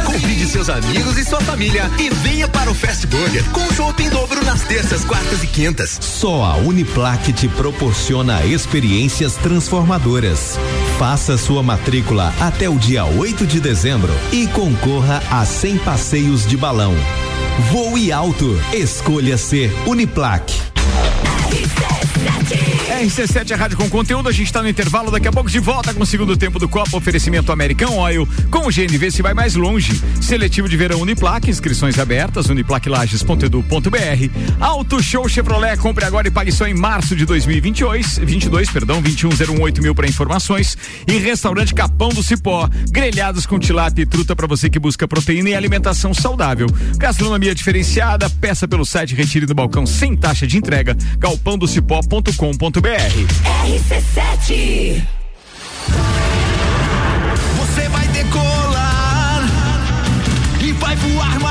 Convide seus amigos e sua família e venha para o Fast Burger com chopp em dobro nas terças, quartas e quintas. Só a Uniplaque te proporciona experiências transformadoras. Faça sua matrícula até o dia 8 de dezembro e concorra a 100 passeios de balão. Voe alto. Escolha ser Uniplaque. RC7 é rádio com conteúdo, a gente está no intervalo, daqui a pouco de volta com o segundo tempo do Copa, oferecimento American Oil, com o GNV se vai mais longe. Seletivo de verão Uniplaque, inscrições abertas, uniplaquilages.edu.br. Auto Show Chevrolet, compre agora e pague só em março de 2022, 22, perdão, 21018 mil para informações. E restaurante Capão do Cipó, grelhados com tilápia e truta para você que busca proteína e alimentação saudável. Gastronomia diferenciada, peça pelo site Retire do Balcão sem taxa de entrega, galpãodocipó.com.br. RC7 Você vai decolar e vai voar mais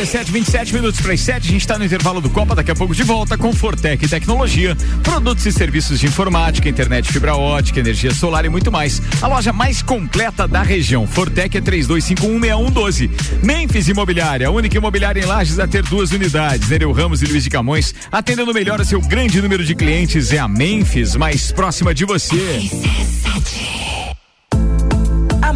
RC7, 27 minutos para as 7. A gente está no intervalo do Copa. Daqui a pouco de volta com Fortec Tecnologia, produtos e serviços de informática, internet fibra ótica, energia solar e muito mais. A loja mais completa da região. Fortec é 32516112. Memphis Imobiliária, única imobiliária em Lages a ter duas unidades. Nereu Ramos e Luiz de Camões, atendendo melhor a seu grande número de clientes. É a Memphis, mais próxima de você. A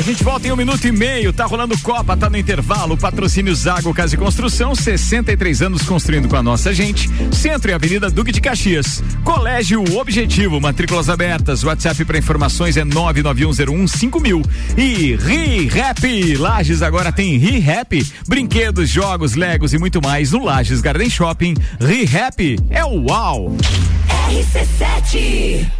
A gente volta em um minuto e meio, tá rolando Copa, tá no intervalo, patrocínio Zago Casa e Construção, 63 anos construindo com a nossa gente, Centro e Avenida Duque de Caxias. Colégio Objetivo, matrículas abertas, WhatsApp para informações é 991015000. E Ri Rap, Lages agora tem Ri Rap, brinquedos, jogos, legos e muito mais no Lages Garden Shopping. Ri Rap é o uau. RC7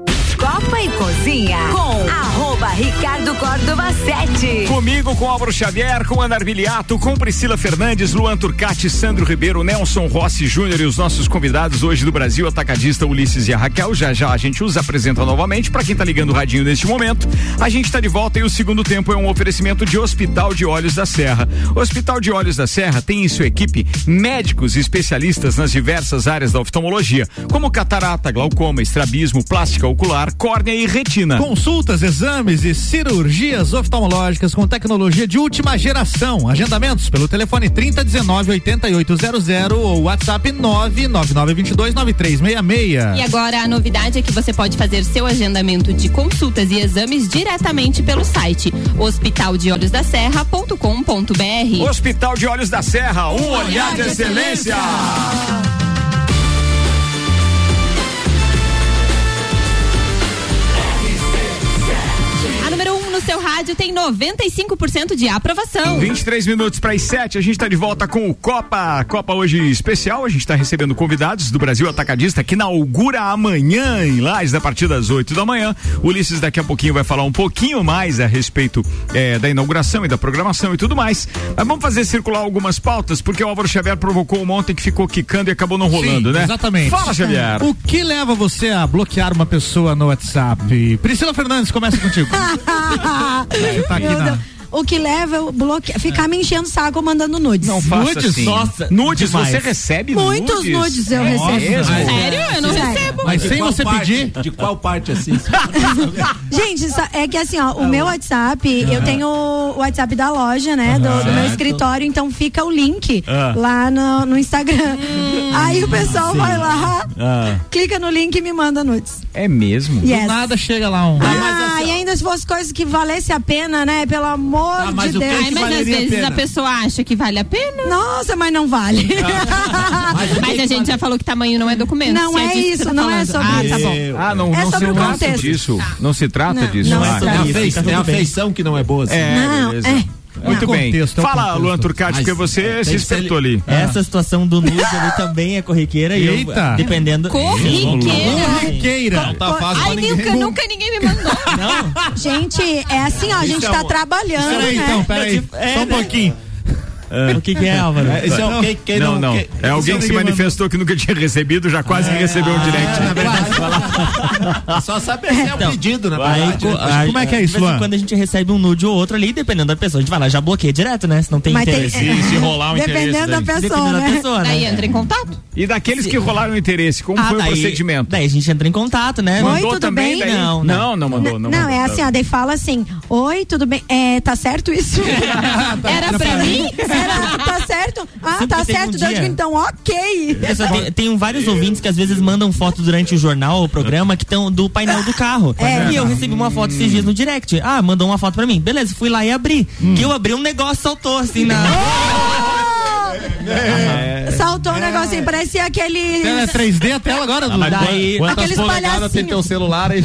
Copa e Cozinha com arroba Ricardo Córdova 7. Comigo, com Álvaro Xavier, com Ana Arbiliato, com Priscila Fernandes, Luan Turcati, Sandro Ribeiro, Nelson Rossi Júnior e os nossos convidados hoje do Brasil, atacadista Ulisses e a Raquel. Já já a gente os apresenta novamente. Para quem tá ligando o radinho neste momento, a gente tá de volta e o segundo tempo é um oferecimento de Hospital de Olhos da Serra. Hospital de Olhos da Serra tem em sua equipe médicos e especialistas nas diversas áreas da oftalmologia, como catarata, glaucoma, estrabismo, plástica ocular, córnea e retina. Consultas, exames e cirurgias oftalmológicas com tecnologia de última geração. Agendamentos pelo telefone 3019 8800 ou WhatsApp 99922 9366. E agora a novidade é que você pode fazer seu agendamento de consultas e exames diretamente pelo site hospitaldeolhosdaserra.com.br. Hospital de Olhos da Serra, um olhar de excelência. A no seu rádio tem 95% de aprovação. 23 minutos para as 7, a gente está de volta com o Copa. Copa hoje especial, a gente está recebendo convidados do Brasil Atacadista que inaugura amanhã em Lages, a partir das 8 da manhã. O Ulisses daqui a pouquinho vai falar um pouquinho mais a respeito eh, da inauguração e da programação e tudo mais. Mas vamos fazer circular algumas pautas, porque o Álvaro Xavier provocou um ontem que ficou quicando e acabou não rolando, Sim, né? Exatamente. Fala, Xavier. O que leva você a bloquear uma pessoa no WhatsApp? Priscila Fernandes, começa contigo. Tá aqui na- Deus. O que leva eu bloquear, ficar me enchendo o saco mandando nudes. Não faça assim. Nudes, você recebe Muitos nudes? nudes eu É recebo. mesmo? Sério? Eu não Sério. recebo. Mas De sem você parte? pedir. De qual parte assim? Gente, é que assim, ó, o meu WhatsApp, eu tenho o WhatsApp da loja, né? Do, do meu escritório, então fica o link Ah. lá no, no Instagram. Aí o pessoal vai lá, Ah, clica no link e me manda nudes. é mesmo? Yes. Do nada chega lá um. Ah, e ainda se fosse coisa que valesse a pena, né? Pelo amor Tá, mas de o que Deus. Ai, mas às a vezes a pena? pessoa acha que vale a pena. Nossa, mas não vale. Mas a gente já falou que tamanho não é documento. Não Se é que isso, tá não é falando. sobre Ah, tá isso. bom. Ah, não, É não se sobre o trata contexto. disso. Não se trata Não, disso. não é Ah, É a, Tá é tudo a feição que não é boa. assim. É, Não, beleza. é. Muito É bem. contexto, é Fala, contexto. Luan Turcati, porque você tem se espertou ali. Essa situação do nude ali também é corriqueira e eu, Eita. dependendo. Corriqueira. Corriqueira. Não tá fácil Ai, ninguém. nunca, nunca ninguém me mandou. Gente, é assim, ó, a gente é tá trabalhando, Peraí, né? então, peraí. É, Só um né? Pouquinho. O que, que é, Álvaro? É, esse é o- quem- quem não, não. quem- é alguém que se ninguém manifestou que nunca tinha recebido, já quase recebeu um direct. Na verdade, só sabe se é o Então, pedido, na Aí, verdade. co- né? aí, como é que é isso, Luan? quando a gente recebe um nude ou outro ali, dependendo da pessoa. A gente vai lá, já bloqueia direto, né? Se não tem Mas tem- interesse. é, se rolar um Dependendo interesse da pessoa, Dependendo da né? pessoa, né? Daí entra em contato. E daqueles que rolaram interesse, como Ah, foi o daí- procedimento? Daí a gente entra em contato, né? Oi, Mandou tudo também bem? daí? Não, não, não mandou. Não, Não, é assim, ó, daí fala assim, oi, tudo bem? É, tá certo isso? Era pra mim? Era, tá certo? Ah, Sempre tá certo, um Deus, então ok. Só tenho, tenho vários ouvintes que às vezes mandam foto durante o jornal ou programa que estão do painel do carro. É. E eu recebi uma foto esses dias no direct. Ah, mandou uma foto pra mim. Beleza, fui lá e abri. Hum. Que eu abri um negócio, saltou assim na. Saltou um negocinho, parecia aquele... Tela é 3D a tela agora, Du. Daí, Aqueles palhacinhos. teu celular aí,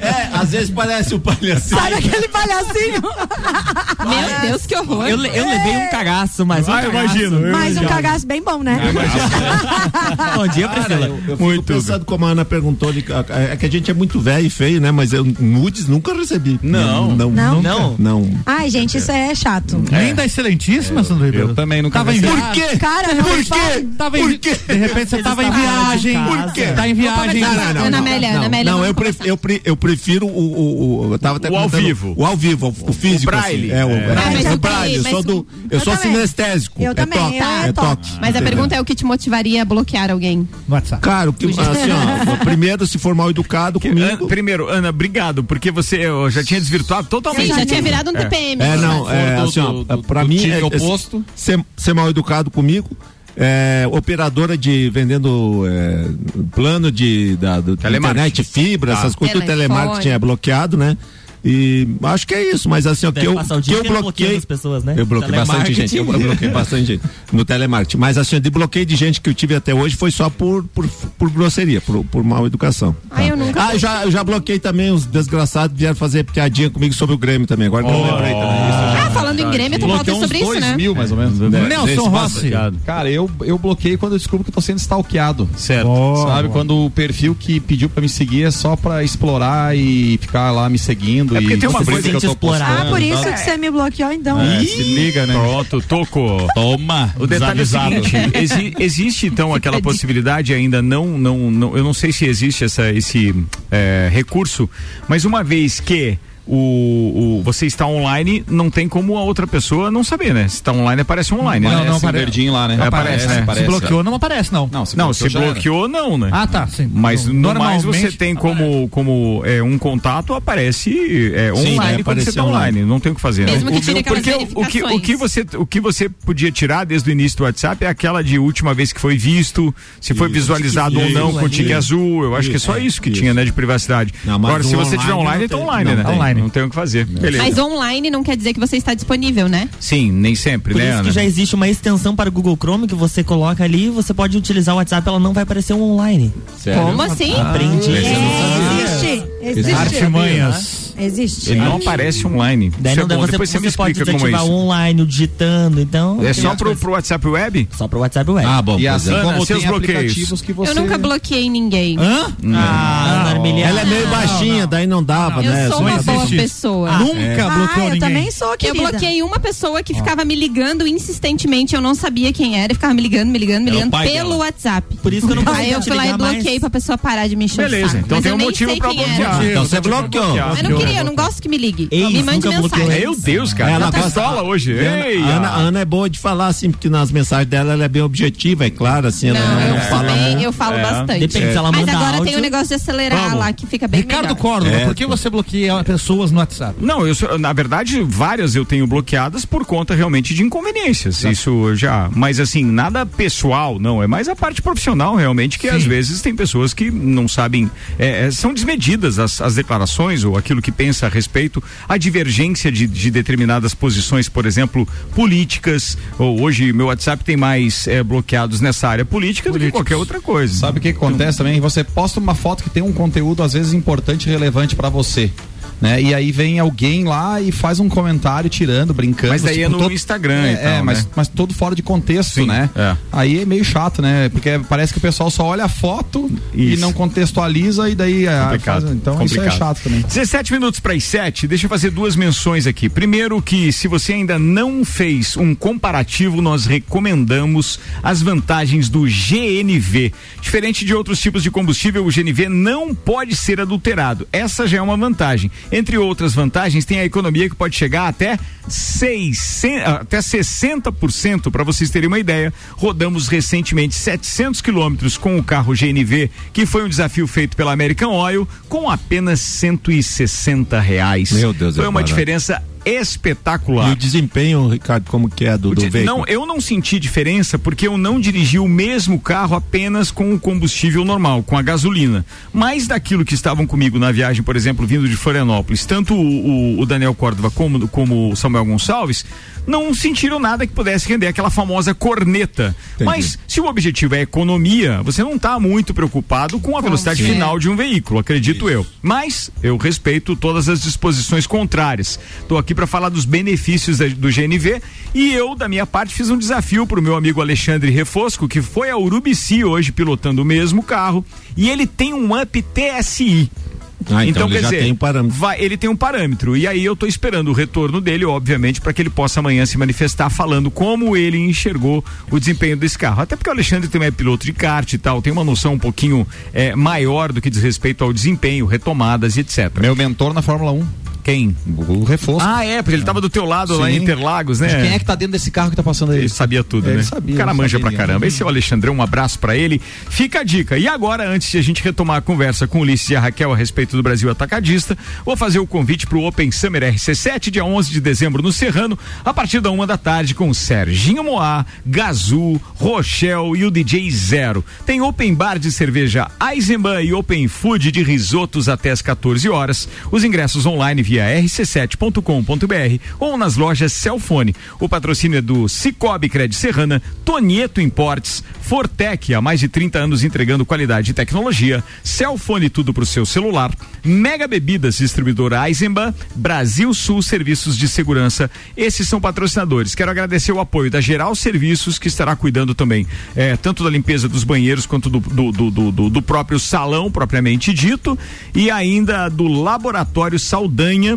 É, às vezes parece o palhacinho. Sabe aquele palhacinho? Meu Deus, que horror. eu, eu levei um cagaço, mas um Ah, eu cagaço. imagino. eu Mais um cagaço bem bom, né? Bom dia, Cara, Priscila. eu, eu fico Muito. pensando como a Ana perguntou, de- é que a gente é muito velho e feio, né? Mas eu nudes nunca recebi. Não. Não. Não? Não. Não. Ai, gente, isso é chato. Nem da excelentíssima, Sandro Ribeiro. Eu também nunca Tava em recebi. Por quê? Cara, não Por quê? Tava. Por quê? De repente você tava em viagem. Por quê? Tá em viagem. Não, não, não, Ana não, Amélia, não, Ana Amélia, não, vamos eu, pref- eu, pre- eu prefiro o, o, o- eu tava até O ao vivo. O ao vivo, o, o físico. braille. assim. É, o, É. é, Mas o eu braille. sou do, eu eu sou também. sinestésico. Eu é também, toque, é é toque. Mas a pergunta é o que te motivaria a bloquear alguém? WhatsApp. Cara, o que, assim, ó, primeiro, se for mal educado Que- comigo. Primeiro, Ana, obrigado, porque você eu já tinha desvirtuado totalmente. Sim, já tinha virado um É. TPM. É, não, é, assim, ó, do- do- pra do mim time é, oposto. é ser, ser mal educado comigo. É, operadora de vendendo é, plano de da, do, Telemarketing. internet, fibra, Tá. essas coisas, o telemarketing é bloqueado, né? E acho que é isso, mas assim, o que eu, que eu bloqueei. as pessoas, né? Eu bloqueei bastante gente. Eu, bloqueei bastante gente no telemarketing. Mas assim, de bloqueio de gente que eu tive até hoje foi só por, por, por grosseria, por, por mal educação. Ah, eu nunca. Ah, eu já, eu já bloqueei também os desgraçados que vieram fazer piadinha comigo sobre o Grêmio também. Agora que eu lembrei também. Isso, Ah, falando em Grêmio, Bloqueou falando sobre uns isso, dois né? mil, mais ou menos. Nelson Desse Rossi. bastante. Cara, eu, eu bloqueei quando eu descubro que eu tô sendo stalkeado. Certo. Sabe? Quando o perfil que pediu pra me seguir é só pra explorar e ficar lá me seguindo. É porque e tem uma coisa que eu tô explorar. postando Ah, por isso tal. que você me bloqueou, então. É, se liga, né? Pronto, tocou. Toma. O detalhe é o seguinte, exi- existe então aquela possibilidade ainda não, não, não, eu não sei se existe essa, esse é, recurso, mas uma vez que o, o- você está online, não tem como a outra pessoa não saber, né? Se está online, aparece online, Não, né? não Esse apare- verdinho lá, né? Não aparece, aparece, né? Se bloqueou, não aparece, não. Não, se Não, bloqueou, se já era. bloqueou, não, né? Ah, tá, sim. Mas no mais você tem como, como é, um contato, aparece é, Sim, online vai quando você está online. online. Não tem o que fazer. Mesmo né? que tire Porque o- que, o, que você, o que você podia tirar desde o início do WhatsApp é aquela de última vez que foi visto, se foi visualizado ou não com tique azul. Eu acho que é só Isso, que tinha, né, de privacidade. Não, Agora, se você tiver online online, não então online, Não, né? tá online. Não tem o que fazer. Beleza. Mas online não quer dizer que você está disponível, né? Sim, nem sempre, Por né, isso Ana? que já existe uma extensão para o Google Chrome que você coloca ali, você pode utilizar o WhatsApp, ela não vai aparecer um online. Sério? Como assim? Aprendi. Existe. Existe. Artimanhas. Existe. Ele não aparece online. Daí não é você, Depois você me você pode explica como é desativar isso. o online, digitando, então. É só pro, pro WhatsApp Web? Só pro WhatsApp Web. Ah, bom. E assim é. Ana, como seus bloqueios. que você... Eu nunca bloqueei ninguém. Hã? Ah, Ana Armiliana. Ela é meio baixinha, daí não dava, Eu né? sou Só uma boa assistir. pessoa. Nunca Ah, bloqueou eu ninguém. também sou, Eu querida. bloqueei uma pessoa que ficava me ligando insistentemente, eu não sabia quem era, e ficava me ligando, me ligando, me o ligando pelo dela. WhatsApp. Por isso que eu não Aí eu fui lá e ligar mais. bloqueei pra pessoa parar de me encher o Beleza, saco. então Mas tem eu um motivo pra bloquear. Então você bloqueou. Eu não queria, eu não gosto que me ligue. Me mande nunca bloqueou mensagem. Meu Deus, cara. Ela tá pistola hoje. Ei, Ana, Ana, ah. É boa de falar, assim, porque nas mensagens dela ela é bem objetiva, é claro, assim, ela Não, não, eu, fala bem- eu falo É. bastante. Depende se ela Mas manda agora tem um negócio de acelerar Vamos. lá que fica bem Ricardo melhor. Córdoba, É, por que você bloqueia pessoas no WhatsApp? Não, eu na verdade, várias eu tenho bloqueadas por conta realmente de inconveniências. Isso já. Mas assim, nada pessoal, não. É mais a parte profissional, realmente, que às vezes tem pessoas que não sabem. é, é, são desmedidas as, as declarações ou aquilo que pensa a respeito. A divergência de, de determinadas posições, por exemplo, políticas. Ou hoje meu WhatsApp tem mais é, bloqueados nessa área política do que qualquer outra coisa. Sabe o que, acontece também? Você posta uma foto que tem um conteúdo às vezes importante e relevante pra você. Né? E aí vem alguém lá e faz um comentário tirando, brincando. Mas daí é no todo- Instagram É, e tal, é, mas, né? mas todo fora de contexto, Sim, né? é. Aí é meio chato, né? Porque parece que o pessoal só olha a foto e Isso. não contextualiza e daí é, Complicado. faz- então isso é Complicado. chato também. 17 minutos para as 7, deixa eu fazer duas menções aqui. Primeiro que se você ainda não fez um comparativo, nós recomendamos as vantagens do GNV. Diferente de outros tipos de combustível, o GNV não pode ser adulterado. Essa já é uma vantagem. Entre outras vantagens, tem a economia que pode chegar até 600, até 60%, para vocês terem uma ideia. Rodamos recentemente 700 quilômetros com o carro GNV, que foi um desafio feito pela American Oil, com apenas 160 reais. Meu Deus, Foi uma barato. diferença espetacular. E o desempenho, Ricardo, como que é do, do veículo? Não, eu não senti diferença porque eu não dirigi o mesmo carro apenas com o combustível normal, com a gasolina. Mas daquilo que estavam comigo na viagem, por exemplo, vindo de Florianópolis, tanto o, o- o Daniel Córdova como, como o Samuel Gonçalves, não sentiram nada que pudesse render aquela famosa corneta. Mas se o objetivo é economia, você não está muito preocupado com a velocidade Sim. final de um veículo, acredito eu. Mas eu respeito todas as disposições contrárias. Estou aqui para falar dos benefícios da- do GNV e eu, da minha parte, fiz um desafio para o meu amigo Alexandre Refosco, que foi a Urubici hoje pilotando o mesmo carro e ele tem um Up TSI. Ah, então ele quer dizer, tem um vai- ele tem um parâmetro. E aí eu tô esperando o retorno dele, obviamente, para que ele possa amanhã se manifestar falando como ele enxergou o desempenho desse carro. Até porque o Alexandre também é piloto de kart e tal, tem uma noção um pouquinho eh, maior do que diz respeito ao desempenho, retomadas e etc. Meu mentor na Fórmula 1. Quem? O Reforço. Ah, é, porque ele tava do teu lado lá em Sim. Interlagos, né? Mas Quem é que tá dentro desse carro que tá passando aí? Ele sabia tudo, Ele né? sabia, o cara ele manja sabia pra caramba. Esse é o Alexandrão, um abraço pra ele. Fica a dica. E agora, antes de a gente retomar a conversa com o Ulisses e a Raquel a respeito do Brasil Atacadista, vou fazer o convite pro Open Summer RC7, dia 11 de dezembro no Serrano, a partir da uma da tarde com Serginho Moá, Gazu, Rochelle e o DJ Zero. Tem Open Bar de cerveja Eisenbahn e Open Food de risotos até as 14 horas. Os ingressos online via tecnologia rc7.com.br ou nas lojas Celfone. O patrocínio é do Cicobi Cred Serrana, Tonieto Importes, Fortec, há mais de 30 anos entregando qualidade e tecnologia, Celfone tudo pro seu celular, Mega Bebidas, distribuidora Eisenbahn, Brasil Sul Serviços de Segurança. Esses são patrocinadores. Quero agradecer o apoio da Geral Serviços, que estará cuidando também eh, tanto da limpeza dos banheiros quanto do, do, do, do- do- do próprio salão, propriamente dito, e ainda do Laboratório Saldanha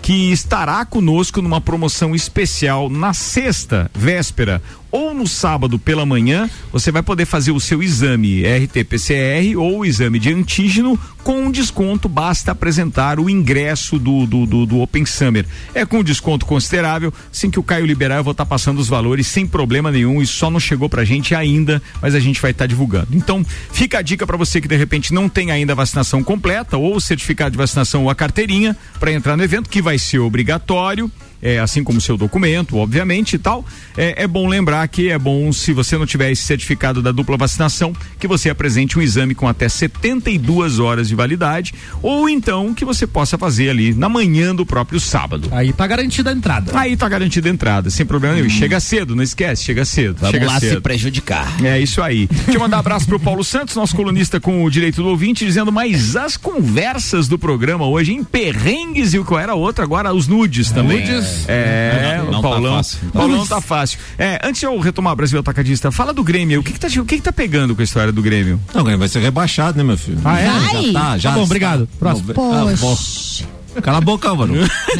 que estará conosco numa promoção especial na sexta, véspera, ou no sábado pela manhã, você vai poder fazer o seu exame RT-PCR ou exame de antígeno com um desconto, basta apresentar o ingresso do, do, do, do Open Summer. É com um desconto considerável, assim que o Caio liberar, eu vou estar passando os valores sem problema nenhum e só não chegou pra gente ainda, mas a gente vai estar divulgando. Então, fica a dica para você que de repente não tem ainda a vacinação completa ou o certificado de vacinação ou a carteirinha para entrar no evento, que vai ser obrigatório. É, assim como o seu documento, obviamente e tal. É, é bom lembrar que é bom, se você não tiver esse certificado da dupla vacinação, que você apresente um exame com até 72 horas de validade, ou então que você possa fazer ali na manhã do próprio sábado. Aí tá garantida a entrada. Aí tá garantida a entrada, sem problema nenhum. E Chega cedo, não esquece, chega cedo. Vamos chega lá cedo. se prejudicar. É isso aí. Deixa eu mandar um abraço pro Paulo Santos, nosso colunista com o direito do ouvinte, dizendo mais as conversas do programa hoje em perrengues e o qual era outro, agora os nudes também. Nudes? É, Não, o não tá Paulão. fácil. Paulão tá fácil. É, antes de eu retomar o Brasil Atacadista, fala do Grêmio. O que que tá, o que que tá pegando com a história do Grêmio? Não, o Grêmio vai ser rebaixado, né, meu filho? Ah, é? Já tá, já Tá bom, obrigado. Próximo. Ah, bom. Cala a boca, mano.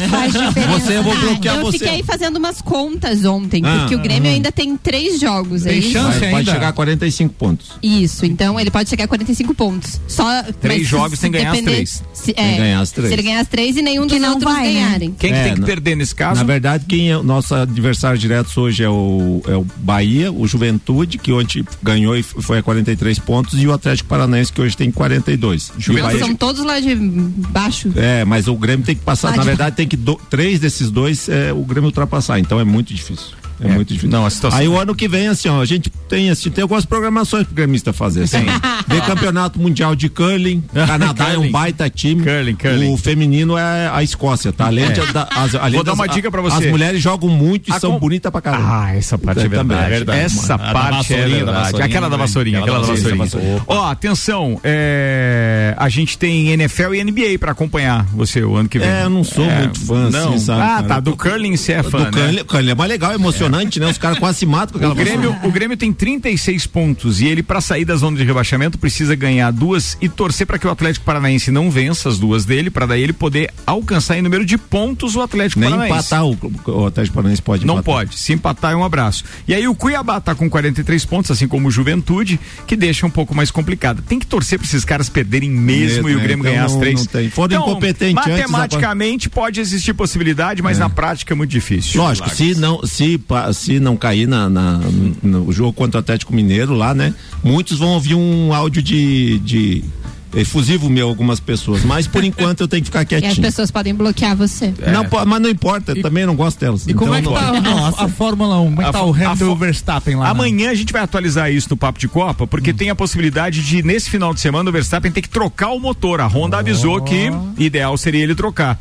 Faz diferença. Você, eu vou bloquear eu você. fiquei fazendo umas contas ontem, Ah. porque o Grêmio ainda tem três jogos. é isso? Vai, pode chegar a 45 pontos. Isso, então ele pode chegar a 45 pontos. Só Três jogos se tem que ganhar as depender- três. se- Tem é, que ganhar as três. Se ele ganhar as três e nenhum dos não outros vai, né? ganharem. Quem É, tem que na- perder nesse caso? Na verdade, quem é o nosso adversário direto hoje é o, é o Bahia, o Juventude, que ontem ganhou e foi a 43 pontos, e o Atlético Paranaense, que hoje tem 42. E o Eles Bahia- são todos lá de baixo. É, mas o Grêmio tem que passar. Ah, Na de- verdade, tem que do- três desses dois é, o Grêmio ultrapassar. Então é muito difícil. É, É, muito difícil. não, a situação- Aí o ano que vem, assim, ó, a gente tem, assim, tem algumas programações pro gremista fazer. Assim. Vem campeonato mundial de curling. Canadá é um Curling. baita time. Curling, curling. O feminino é a Escócia, tá? Além É. de, as, além Vou dar das- uma dica pra você. As mulheres jogam muito e A são com- bonitas pra caramba. Ah, essa parte é Também. verdade. Essa parte é verdade. Aquela da vassourinha, aquela da vassourinha. Ó, atenção, é, a gente tem NFL e NBA pra acompanhar você o ano que vem. É, eu não sou muito fã, não. assim, sabe, Ah, tá, do curling você é Do fã, né? curling, curling é mais legal, é emocionante, né? Os caras quase se matam com aquela O Grêmio, o Grêmio tem 36 pontos e ele, pra sair da zona de rebaixamento, precisa ganhar duas e torcer pra que o Atlético Paranaense não vença as duas dele, pra daí ele poder alcançar em número de pontos o Atlético Nem Paranaense. empatar o, o Atlético Paranaense pode Não empatar. pode. Se empatar é um abraço. E aí o Cuiabá tá com 43 pontos, assim como o Juventude, que deixa um pouco mais complicado. Tem que torcer pra esses caras perderem mesmo, e o é, Grêmio então ganhar as não- três. não tem. Foram então, incompetentes antes, matematicamente pode existir possibilidade, mas na prática é muito difícil. Lógico, se não, se, se não cair na, na- no jogo contra o Atlético Mineiro lá, né? Muitos vão ouvir um áudio de, de efusivo meu, algumas pessoas. Mas por enquanto eu tenho que ficar E as quietinho. pessoas podem bloquear você. Não, po- mas não importa, também não gosto delas. E como Então é que não- tá a, a Fórmula 1? Como é que A tá o Hamilton e Verstappen lá? né? Amanhã a gente vai atualizar isso no Papo de Copa, porque tem a possibilidade de, nesse final de semana, o Verstappen ter que trocar o motor. A Honda avisou que ideal seria ele trocar.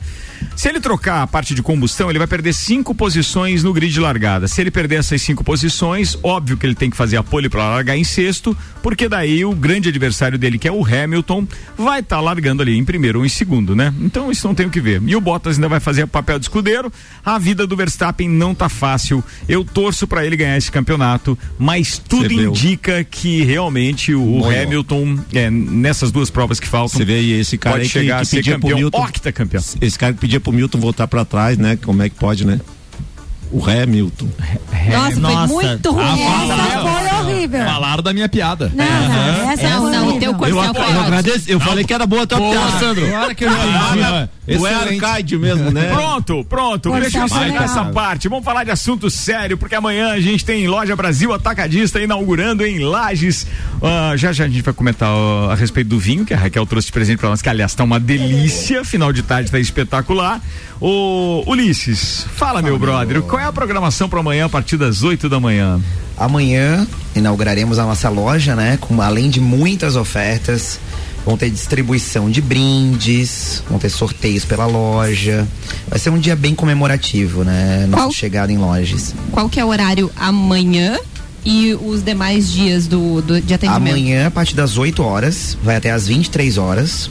Se ele trocar a parte de combustão, ele vai perder cinco posições no grid de largada. Se ele perder essas cinco posições, óbvio que ele tem que fazer a pole para largar em sexto, porque daí o grande adversário dele, que é o Hamilton, vai estar largando ali em primeiro ou em segundo, né? Então isso não tem o que ver. E o Bottas ainda vai fazer o papel de escudeiro. A vida do Verstappen não tá fácil. Eu torço para ele ganhar esse campeonato, mas tudo indica que realmente o. Hamilton, é, nessas duas provas que faltam, Você vê aí esse cara pode aí chegar que a ser campeão, Milton. octacampeão. Esse cara que pedia pro Milton voltar pra trás, né? Como é que pode, né? O Hamilton. Nossa, foi Nossa. muito ruim. Essa foi horrível. Falaram da minha piada. Não, não, essa Não, foi não, o horrível. teu Eu, foi eu agradeço, eu falei que era boa a tua Boa, piada. Sandro. Claro que eu Ah. Tu é arcade mesmo, né? Pronto, pronto. Pode Deixa eu ser encerrar legal. essa parte. Vamos falar de assunto sério, porque amanhã a gente tem Loja Brasil Atacadista inaugurando em Lages. Ah, já já a gente vai comentar ó, a respeito do vinho que a Raquel trouxe de presente pra nós, que aliás tá uma delícia. Final de tarde tá espetacular. Ô, Ulisses, fala, meu brother, qual é a programação para amanhã a partir das 8 da manhã? Amanhã inauguraremos a nossa loja, né? Com além de muitas ofertas. Vão ter distribuição de brindes, vão ter sorteios pela loja. Vai ser um dia bem comemorativo, né? Nossa Qual- chegada em lojas. Qual que é o horário amanhã e os demais dias do, do de atendimento? Amanhã, a partir das 8 horas, vai até as 23 horas.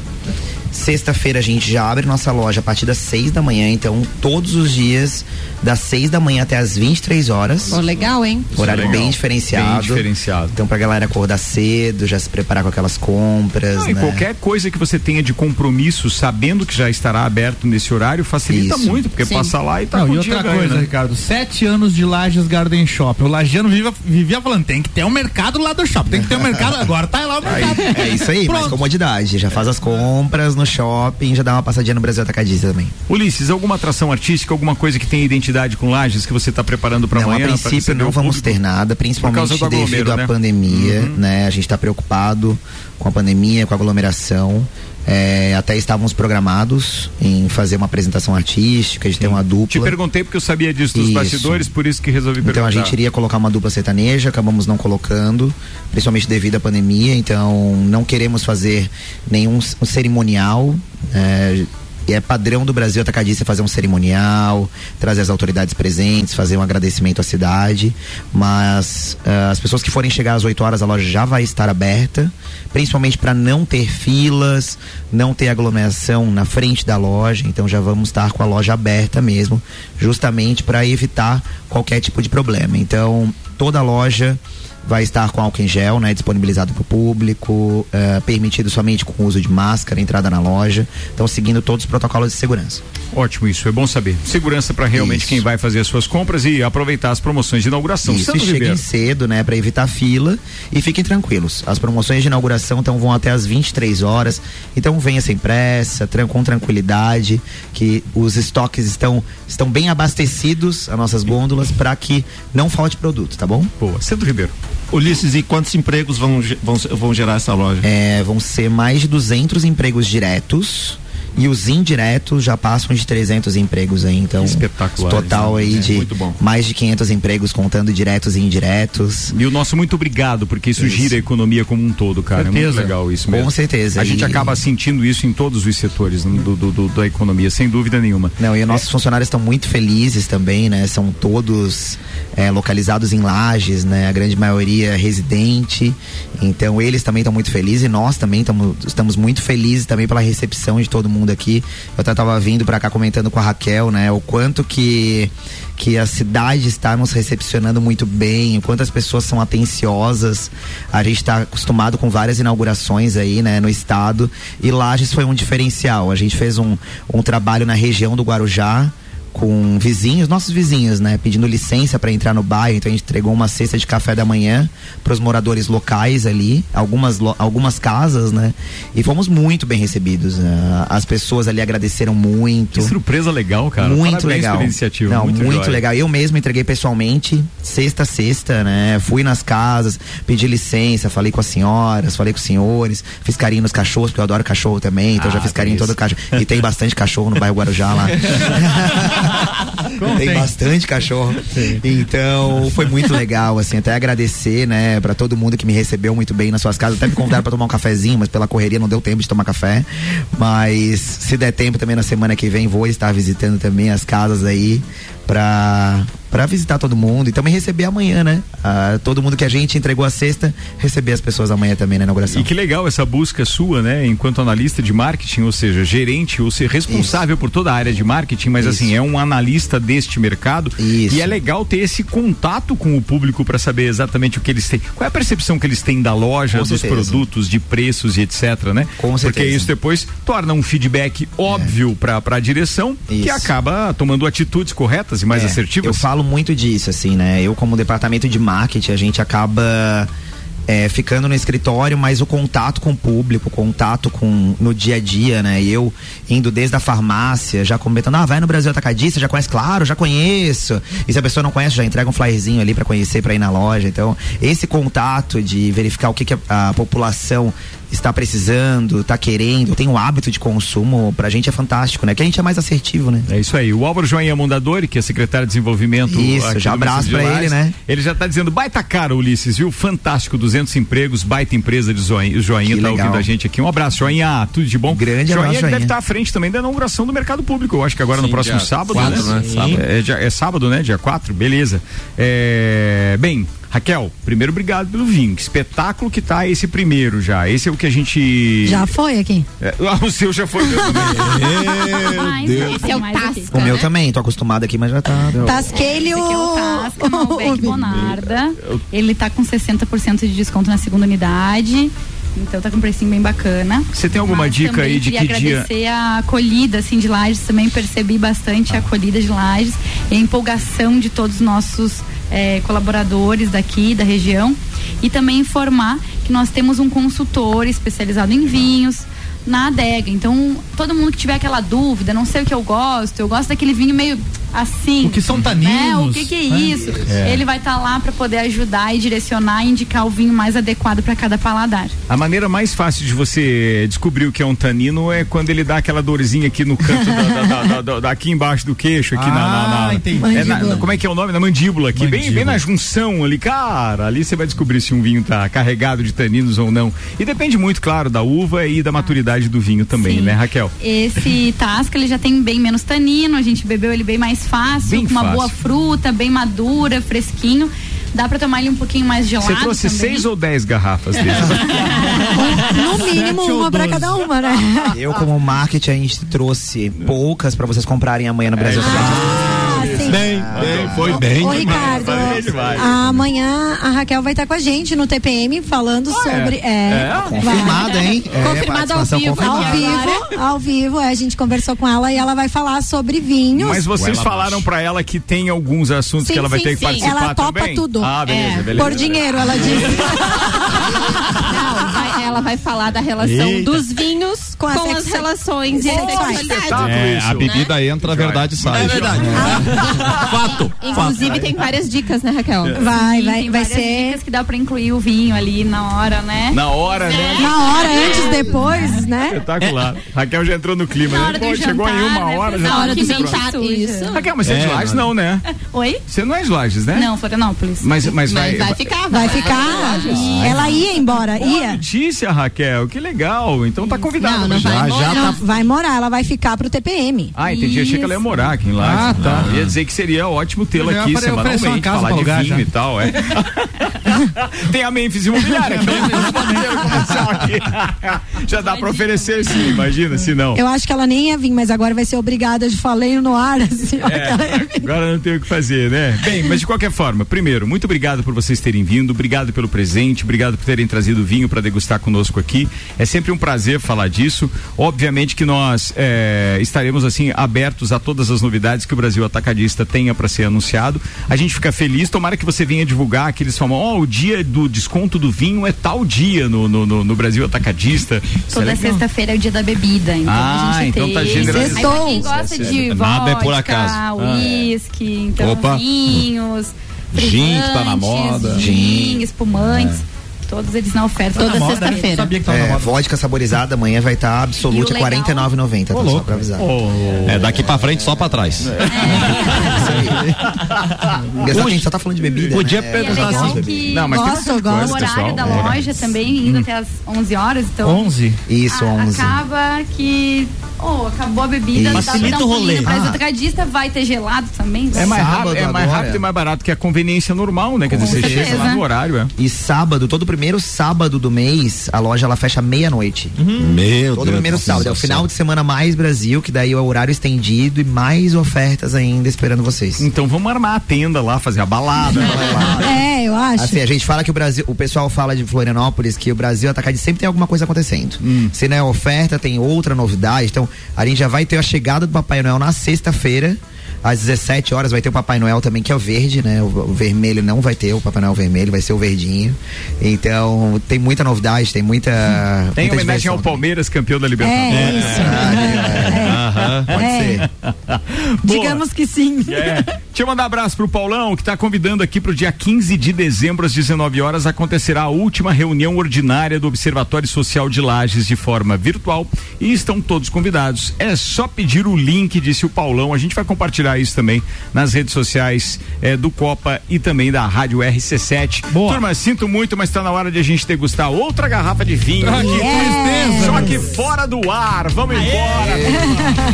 Sexta-feira a gente já abre nossa loja a partir das 6 da manhã, então todos os dias das 6 da manhã até as 23 horas. Pô, legal, hein? Horário Legal. bem diferenciado. Bem diferenciado. Então pra galera acordar cedo, já se preparar com aquelas compras, Não, e né? qualquer coisa que você tenha de compromisso, sabendo que já estará aberto nesse horário, facilita Isso. muito, porque Sim. passa lá e tá Não, e outra ganho, coisa, né? Ricardo, sete anos de Lages Garden Shop. O lagiano vivia, vivia falando, tem que ter um mercado lá do shopping, tem que ter um mercado, agora tá lá o mercado. É isso aí, mais comodidade. Já faz as compras no shopping, já dá uma passadinha no Brasil Atacadista também. Ulisses, alguma atração artística, alguma coisa que tenha identidade com Lages que você está preparando para Não, amanhã? a princípio não vamos ter nada, principalmente devido à né? pandemia, Uhum. né? A gente está preocupado com a pandemia, com a aglomeração. É, até estávamos programados em fazer uma apresentação artística, de ter uma dupla. Te perguntei porque eu sabia disso dos Isso. bastidores, por isso que resolvi Então perguntar. a gente iria colocar uma dupla sertaneja, acabamos não colocando, principalmente devido à pandemia. Então não queremos fazer nenhum um cerimonial. é, e é padrão do Brasil atacadista fazer um cerimonial, trazer as autoridades presentes, fazer um agradecimento à cidade. Mas ah, as pessoas que forem chegar às 8 horas, a loja já vai estar aberta, principalmente para não ter filas, não ter aglomeração na frente da loja. Então já vamos estar com a loja aberta mesmo, justamente para evitar qualquer tipo de problema. Então toda a loja vai estar com álcool em gel, né, disponibilizado para o público, eh, permitido somente com o uso de máscara, entrada na loja. Então seguindo todos os protocolos de segurança. Ótimo, isso é bom saber. Segurança para realmente Isso. quem vai fazer as suas compras e aproveitar as promoções de inauguração. Isso, Santo e cheguem Ribeiro. cedo, né, para evitar fila e fiquem tranquilos. As promoções de inauguração então vão até as 23 horas. Então venha sem pressa, com tranquilidade, que os estoques estão estão bem abastecidos, as nossas gôndolas para que não falte produto, tá bom? Boa. Santo Ribeiro. Ulisses, e quantos empregos vão, vão, vão gerar essa loja? É, vão ser mais de 200 empregos diretos. E os indiretos já passam de 300 empregos aí, então Espetacular, total né? aí É, de muito bom. mais de 500 empregos contando diretos e indiretos. E o nosso muito obrigado, porque isso, gira a economia como um todo, cara. É muito Certeza. legal isso Com mesmo. certeza. A gente E- acaba sentindo isso em todos os setores né, do, do- do- da economia, sem dúvida nenhuma. Não, e os nossos funcionários estão muito felizes também, né? São todos é, localizados em lajes, né? A grande maioria é residente. Então eles também estão muito felizes e nós também tamo, estamos muito felizes também pela recepção de todo mundo aqui. Eu até tava vindo para cá comentando com a Raquel, né? O quanto que que a cidade está nos recepcionando muito bem, o quanto as pessoas são atenciosas. A gente está acostumado com várias inaugurações aí, né, no estado. E Lages foi um diferencial. A gente fez um, um trabalho na região do Guarujá com vizinhos, nossos vizinhos, né, pedindo licença para entrar no bairro. Então a gente entregou uma cesta de café da manhã para os moradores locais ali, algumas algumas casas, né? E fomos muito bem recebidos. né? As pessoas ali agradeceram muito. Que surpresa legal, cara. Muito Parabéns legal. iniciativa. Não, muito muito, legal. Eu mesmo entreguei pessoalmente, sexta a sexta, né? Fui nas casas, pedi licença, falei com as senhoras, falei com os senhores, fiz carinho nos cachorros, porque eu adoro cachorro também, então Ah, já fiz carinho em todo cachorro. E tem bastante cachorro no bairro Guarujá lá. tem, bastante cachorro. Então, foi muito legal, assim, até agradecer, né, pra todo mundo que me recebeu muito bem nas suas casas. Até me convidaram pra tomar um cafezinho, mas pela correria não deu tempo de tomar café. Mas se der tempo também na semana que vem, vou estar visitando também as casas aí pra, pra visitar todo mundo e também receber amanhã, né? Ah, todo mundo que a gente entregou a sexta, receber as pessoas amanhã também na inauguração. E que legal essa busca sua, né? Enquanto analista de marketing, ou seja, gerente, ou ser responsável por toda a área de marketing, mas assim, é um analista deste mercado. E é legal ter esse contato com o público para saber exatamente o que eles têm. Qual é a percepção que eles têm da loja, Com dos certeza. produtos, de preços e etc, né? Com Porque certeza. isso depois torna um feedback óbvio para a direção que Isso. acaba tomando atitudes corretas e mais É, assertivas. Eu falo muito disso, assim, né? Eu, como departamento de marketing, a gente acaba. é, ficando no escritório, mas o contato com o público, o contato com no dia a dia, né? E eu indo desde a farmácia, já comentando, ah, vai no Brasil Atacadista, já conhece? Claro, já conheço. E se a pessoa não conhece, já entrega um flyerzinho ali para conhecer, para ir na loja. Então, esse contato de verificar o que, que a, a população está precisando, está querendo, tem o hábito de consumo, pra gente é fantástico, né? Que a gente é mais assertivo, né? É isso aí. O Álvaro Joinha Mondadori, que é secretário de desenvolvimento. Isso, aqui já abraço pra Lages, ele, né? Ele já tá dizendo, baita cara, Ulisses, viu? Fantástico, 200 empregos, baita empresa de Joinha, o Joinha Que tá legal. ouvindo a gente aqui. Um abraço, Joinha, tudo de bom. Grande Joinha abraço, que deve Joinha. estar à frente também da inauguração do mercado público, eu acho que agora no Sim, próximo dia sábado, quatro, né? né? Sábado. É, é sábado, né? Dia 4, beleza. É, bem, Raquel, primeiro obrigado pelo vinho. Que espetáculo que tá esse primeiro já. Esse é o que a gente. Já foi aqui. É, ah, o seu já foi mesmo. Mas Esse é o aqui. Tasca. O meu né? também, tô acostumado aqui, mas já tá. Aqui é o. Tasca Malbec Bonarda. Ele tá com 60% de desconto na segunda unidade. Então tá com um precinho bem bacana. Você tem alguma Mas dica aí de que dia? agradecer a acolhida assim de Lages, também percebi bastante a acolhida de Lages e a empolgação de todos os nossos eh, colaboradores daqui da região e também informar que nós temos um consultor especializado em vinhos na adega. Então, todo mundo que tiver aquela dúvida, não sei o que eu gosto, eu gosto daquele vinho meio assim. O que são né? taninos, O que, que é né? isso? É. Ele vai estar lá para poder ajudar e direcionar e indicar o vinho mais adequado para cada paladar. A maneira mais fácil de você descobrir o que é um tanino é quando ele dá aquela dorzinha aqui no canto da, da- da- da- da- aqui embaixo do queixo, aqui na, na- na- Ah, é na- como é que é o nome? Na mandíbula aqui, bem, Mandíbula. bem na junção ali, cara, ali você vai descobrir se um vinho tá carregado de taninos ou não. E depende muito, claro, da uva e da maturidade do vinho também, Sim. né, Raquel? Esse tasca ele já tem bem menos tanino, a gente bebeu ele bem mais fácil, Bem com uma fácil. boa fruta, bem madura, fresquinho. Dá pra tomar ele um pouquinho mais gelado. Você trouxe também. seis ou dez garrafas? No mínimo, uma pra doze. cada uma, né? Eu, como marketing, a gente trouxe poucas pra vocês comprarem amanhã no Brasil. Ah, sim. Bem, bem, foi bem Ô. Ricardo, Demais. amanhã a Raquel vai estar com a gente no TPM falando sobre. É, vai. Confirmado, hein? É, Confirmado ao vivo. Ao confirmada. vivo, ao vivo, é, a gente conversou com ela e ela vai falar sobre vinhos. Mas vocês falaram pra ela que tem alguns assuntos Sim, que ela vai sim, ter que sim. participar Ela topa também? tudo. Ah, beleza, É. beleza. Por dinheiro, ela disse. Não, ela vai falar da relação Eita. dos vinhos Com com, as relações e a sexualidade. É, a isso. bebida entra, a verdade sai. É verdade. Fato. Inclusive tem várias dicas, né, Raquel? Vai, Sim, vai, tem vai ser dicas que dá pra incluir o vinho ali na hora, né? Na hora, né? na hora, antes, depois, né? Espetacular. Raquel já entrou no clima, Na né? hora Pô, do chegou em uma né? hora. Na Já... hora que do jantar, isso. Raquel, mas você é de É, Lages, não. né? Oi? Você não é de Lages, né? Não, Florianópolis. Mas, mas, vai, vai ficar. Vai ficar. Ela ia embora, ia. Notícia, Raquel. Que legal. Então tá convidada. Não, não pra vai. Já, já Não, tá. vai morar, ela vai ficar pro TPM. Ah, entendi. Achei que ela ia morar aqui em Lages. Ah, tá. Ia dizer que seria ótimo tê-la já aqui eu semanalmente, casa falar de vinho já. e tal, é. Tem a Memphis Imobiliária, que é aqui. Já dá pra oferecer sim, imagina, se não. Eu acho que ela nem ia vir, mas agora vai ser obrigada de falei no ar, assim, vir. Agora não tem o que fazer, né? Bem, mas de qualquer forma, primeiro, muito obrigado por vocês terem vindo, obrigado pelo presente, obrigado por terem trazido vinho para degustar conosco aqui. É sempre um prazer falar disso. Obviamente que nós é, estaremos assim abertos a todas as novidades que o Brasil Atacadista tenha para ser anunciado. A gente fica feliz. Tomara que você venha divulgar aqueles falam, ó, o dia do desconto do vinho é tal dia no, no, no- no Brasil Atacadista. É Toda sexta-feira é o dia da bebida, então Ah, a gente então tem. tá. Aí quem gosta Sextou. de Nada é por vodka, acaso. Ah, uísque, então Opa. vinhos, Gin que tá na moda. Gin, espumantes, todos eles na oferta. Toda sexta-feira. Sabia que tava na É, vodka saborizada amanhã vai estar absoluta E o legal- R$ 49,90, tá? Só pra avisar. É, daqui pra frente só pra trás. Engraçado que a gente só tá falando de bebida. Podia né? É perguntar legal assim. que Não, mas tem Gosto, bastante gosto. o horário pessoal. da loja também, indo até as 11 horas, então 11. Isso, a- 11. acaba que oh, acabou a bebida, Isso. dá pra Facilita dar um o rolê. pra Ah. atacadista, vai ter gelado também. É mais, Sábado rápido, é mais rápido e mais barato que a conveniência normal, né? Quer dizer, você chega lá no horário, é. E sábado, todo primeiro sábado do mês, a loja ela fecha meia-noite. Meu Todo Deus. primeiro do sábado. É o final de semana mais Brasil, que daí é o horário estendido e mais ofertas ainda esperando vocês. Então vamos armar a tenda lá, fazer a balada. É, eu acho. Assim, a gente fala que o Brasil, o pessoal fala de Florianópolis que o Brasil Atacadista sempre tem alguma coisa acontecendo. Se não é oferta, tem outra novidade. Então, a gente já vai ter a chegada do Papai Noel na sexta-feira. Às 17 horas vai ter o Papai Noel também, que é o verde, né? O, o vermelho não vai ter, o Papai Noel vermelho, vai ser o verdinho. Então, tem muita novidade, tem muita. Tem muita homenagem diversão ao também. Palmeiras, campeão da Libertadores. É isso. Aham, Pode É. ser. Digamos que sim. É. Deixa eu mandar um abraço pro Paulão, que está convidando aqui pro dia 15 de dezembro, às 19 horas, acontecerá a última reunião ordinária do Observatório Social de Lages de forma virtual e estão todos convidados. É só pedir o link, disse o Paulão. A gente vai compartilhar isso também nas redes sociais eh, do Copa e também da Rádio RC7. Boa. Turma, sinto muito, mas está na hora de a gente degustar outra garrafa de vinho. Ah, que tristeza. Só que fora do ar. Vamos embora.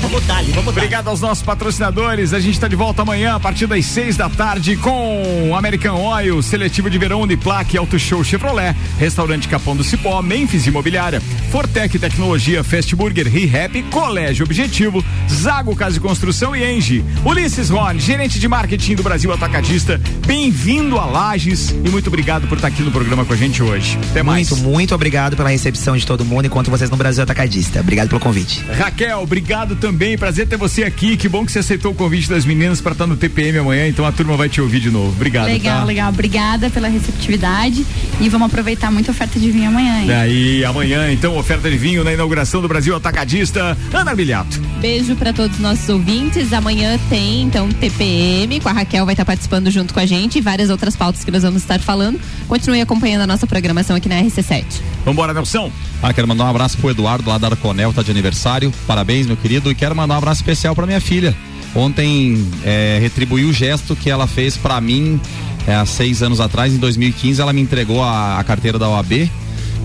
Vamos dar, vamos dar. Obrigado aos nossos patrocinadores. A gente está de volta amanhã a partir das seis da tarde com American Oil, Seletivo de Verão Uniplaque, Auto Show Chevrolet, Restaurante Capão do Cipó, Memphis Imobiliária, Fortec Tecnologia, Fast Burger, ReHap, Colégio Objetivo, Zago Casa de Construção e Engie. Ulisses Rony, gerente de marketing do Brasil Atacadista, bem-vindo a Lages e muito obrigado por estar aqui no programa com a gente hoje. Até mais. Muito, muito obrigado pela recepção de todo mundo enquanto vocês no Brasil Atacadista. Obrigado pelo convite. Raquel, obrigado também. Prazer ter você aqui. Que bom que você aceitou o convite das meninas para estar no TPM amanhã. Então a turma vai te ouvir de novo. Obrigado. legal, tá? legal. Obrigada pela receptividade e vamos aproveitar muita oferta de vinho amanhã, hein? Daí amanhã, então, oferta de vinho na inauguração do Brasil Atacadista. Ana Bilhato. Beijo para todos os nossos ouvintes. Amanhã tem, então, TPM, com a Raquel vai estar participando junto com a gente e várias outras pautas que nós vamos estar falando. Continue acompanhando a nossa programação aqui na RC7. Vambora, Nelson. Ah, quero mandar um abraço pro Eduardo lá da Arconel, tá de aniversário. Parabéns, meu querido. E quero mandar um abraço especial pra minha filha. Ontem é, o gesto que ela fez pra mim é, há seis anos atrás, em 2015, ela me entregou a, a carteira da OAB.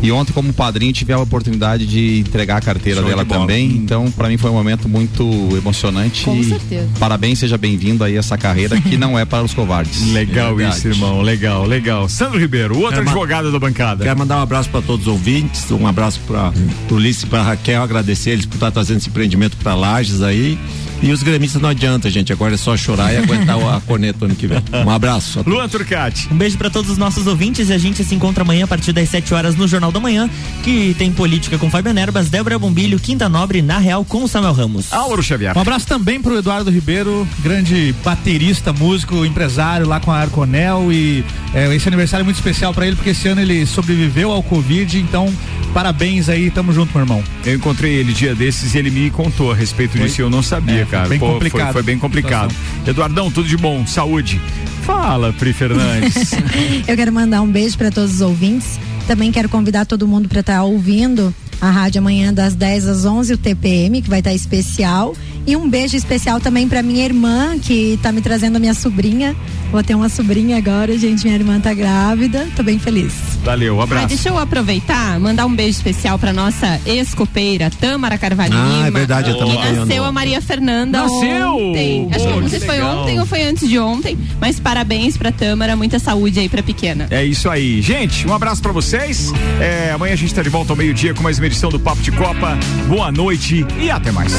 E ontem, como padrinho, tive a oportunidade de entregar a carteira Show dela de também. Então, pra mim foi um momento muito emocionante. Com e certeza. Parabéns, seja bem-vindo aí a essa carreira que não é para os covardes. Legal Verdade. isso, irmão. Legal, legal. Sandro Ribeiro, outro Quero ma- advogado da bancada. Quero mandar um abraço para todos os ouvintes, um abraço para o Ulisses e para Raquel, agradecer eles por estar trazendo esse empreendimento para Lages aí. E os gremistas não adianta, gente, agora é só chorar e aguentar a corneta ano que vem. Um abraço. Luan Turcati. Um beijo pra todos os nossos ouvintes e a gente se encontra amanhã a partir das 7 horas no Jornal da Manhã, que tem política com Fábio Nerbas, Débora Bombilho, Quinta Nobre, na Real com o Samuel Ramos. Álvaro Xavier. Um abraço também pro Eduardo Ribeiro, grande baterista, músico, empresário lá com a Arconel e é, esse aniversário é muito especial pra ele porque esse ano ele sobreviveu ao Covid, então parabéns aí, tamo junto, meu irmão. Eu encontrei ele dia desses e ele me contou a respeito Foi? disso e eu não sabia, É, cara. bem Pô, complicado Foi, foi bem complicado. Eduardão, tudo de bom, saúde. Fala, Pri Fernandes. Eu quero mandar um beijo para todos os ouvintes. Também quero convidar todo mundo para estar ouvindo a rádio amanhã das 10 às 11, o TPM, que vai estar especial. E um beijo especial também para minha irmã, que está me trazendo a minha sobrinha. Vou ter uma sobrinha agora, gente. Minha irmã tá grávida. Tô bem feliz. Valeu, Ah, abraço. deixa eu aproveitar, mandar um beijo especial pra nossa ex-copeira, Tâmara Carvalho Ah, Lima. é verdade, a que Tâmara nasceu ganhou. a Maria Fernanda Nasceu! ontem. Acho que não que sei se foi ontem ou foi antes de ontem, mas parabéns pra Tâmara, muita saúde aí pra pequena. É isso aí. Gente, um abraço pra vocês. É, amanhã a gente tá de volta ao meio-dia com mais uma edição do Papo de Copa. Boa noite e até mais.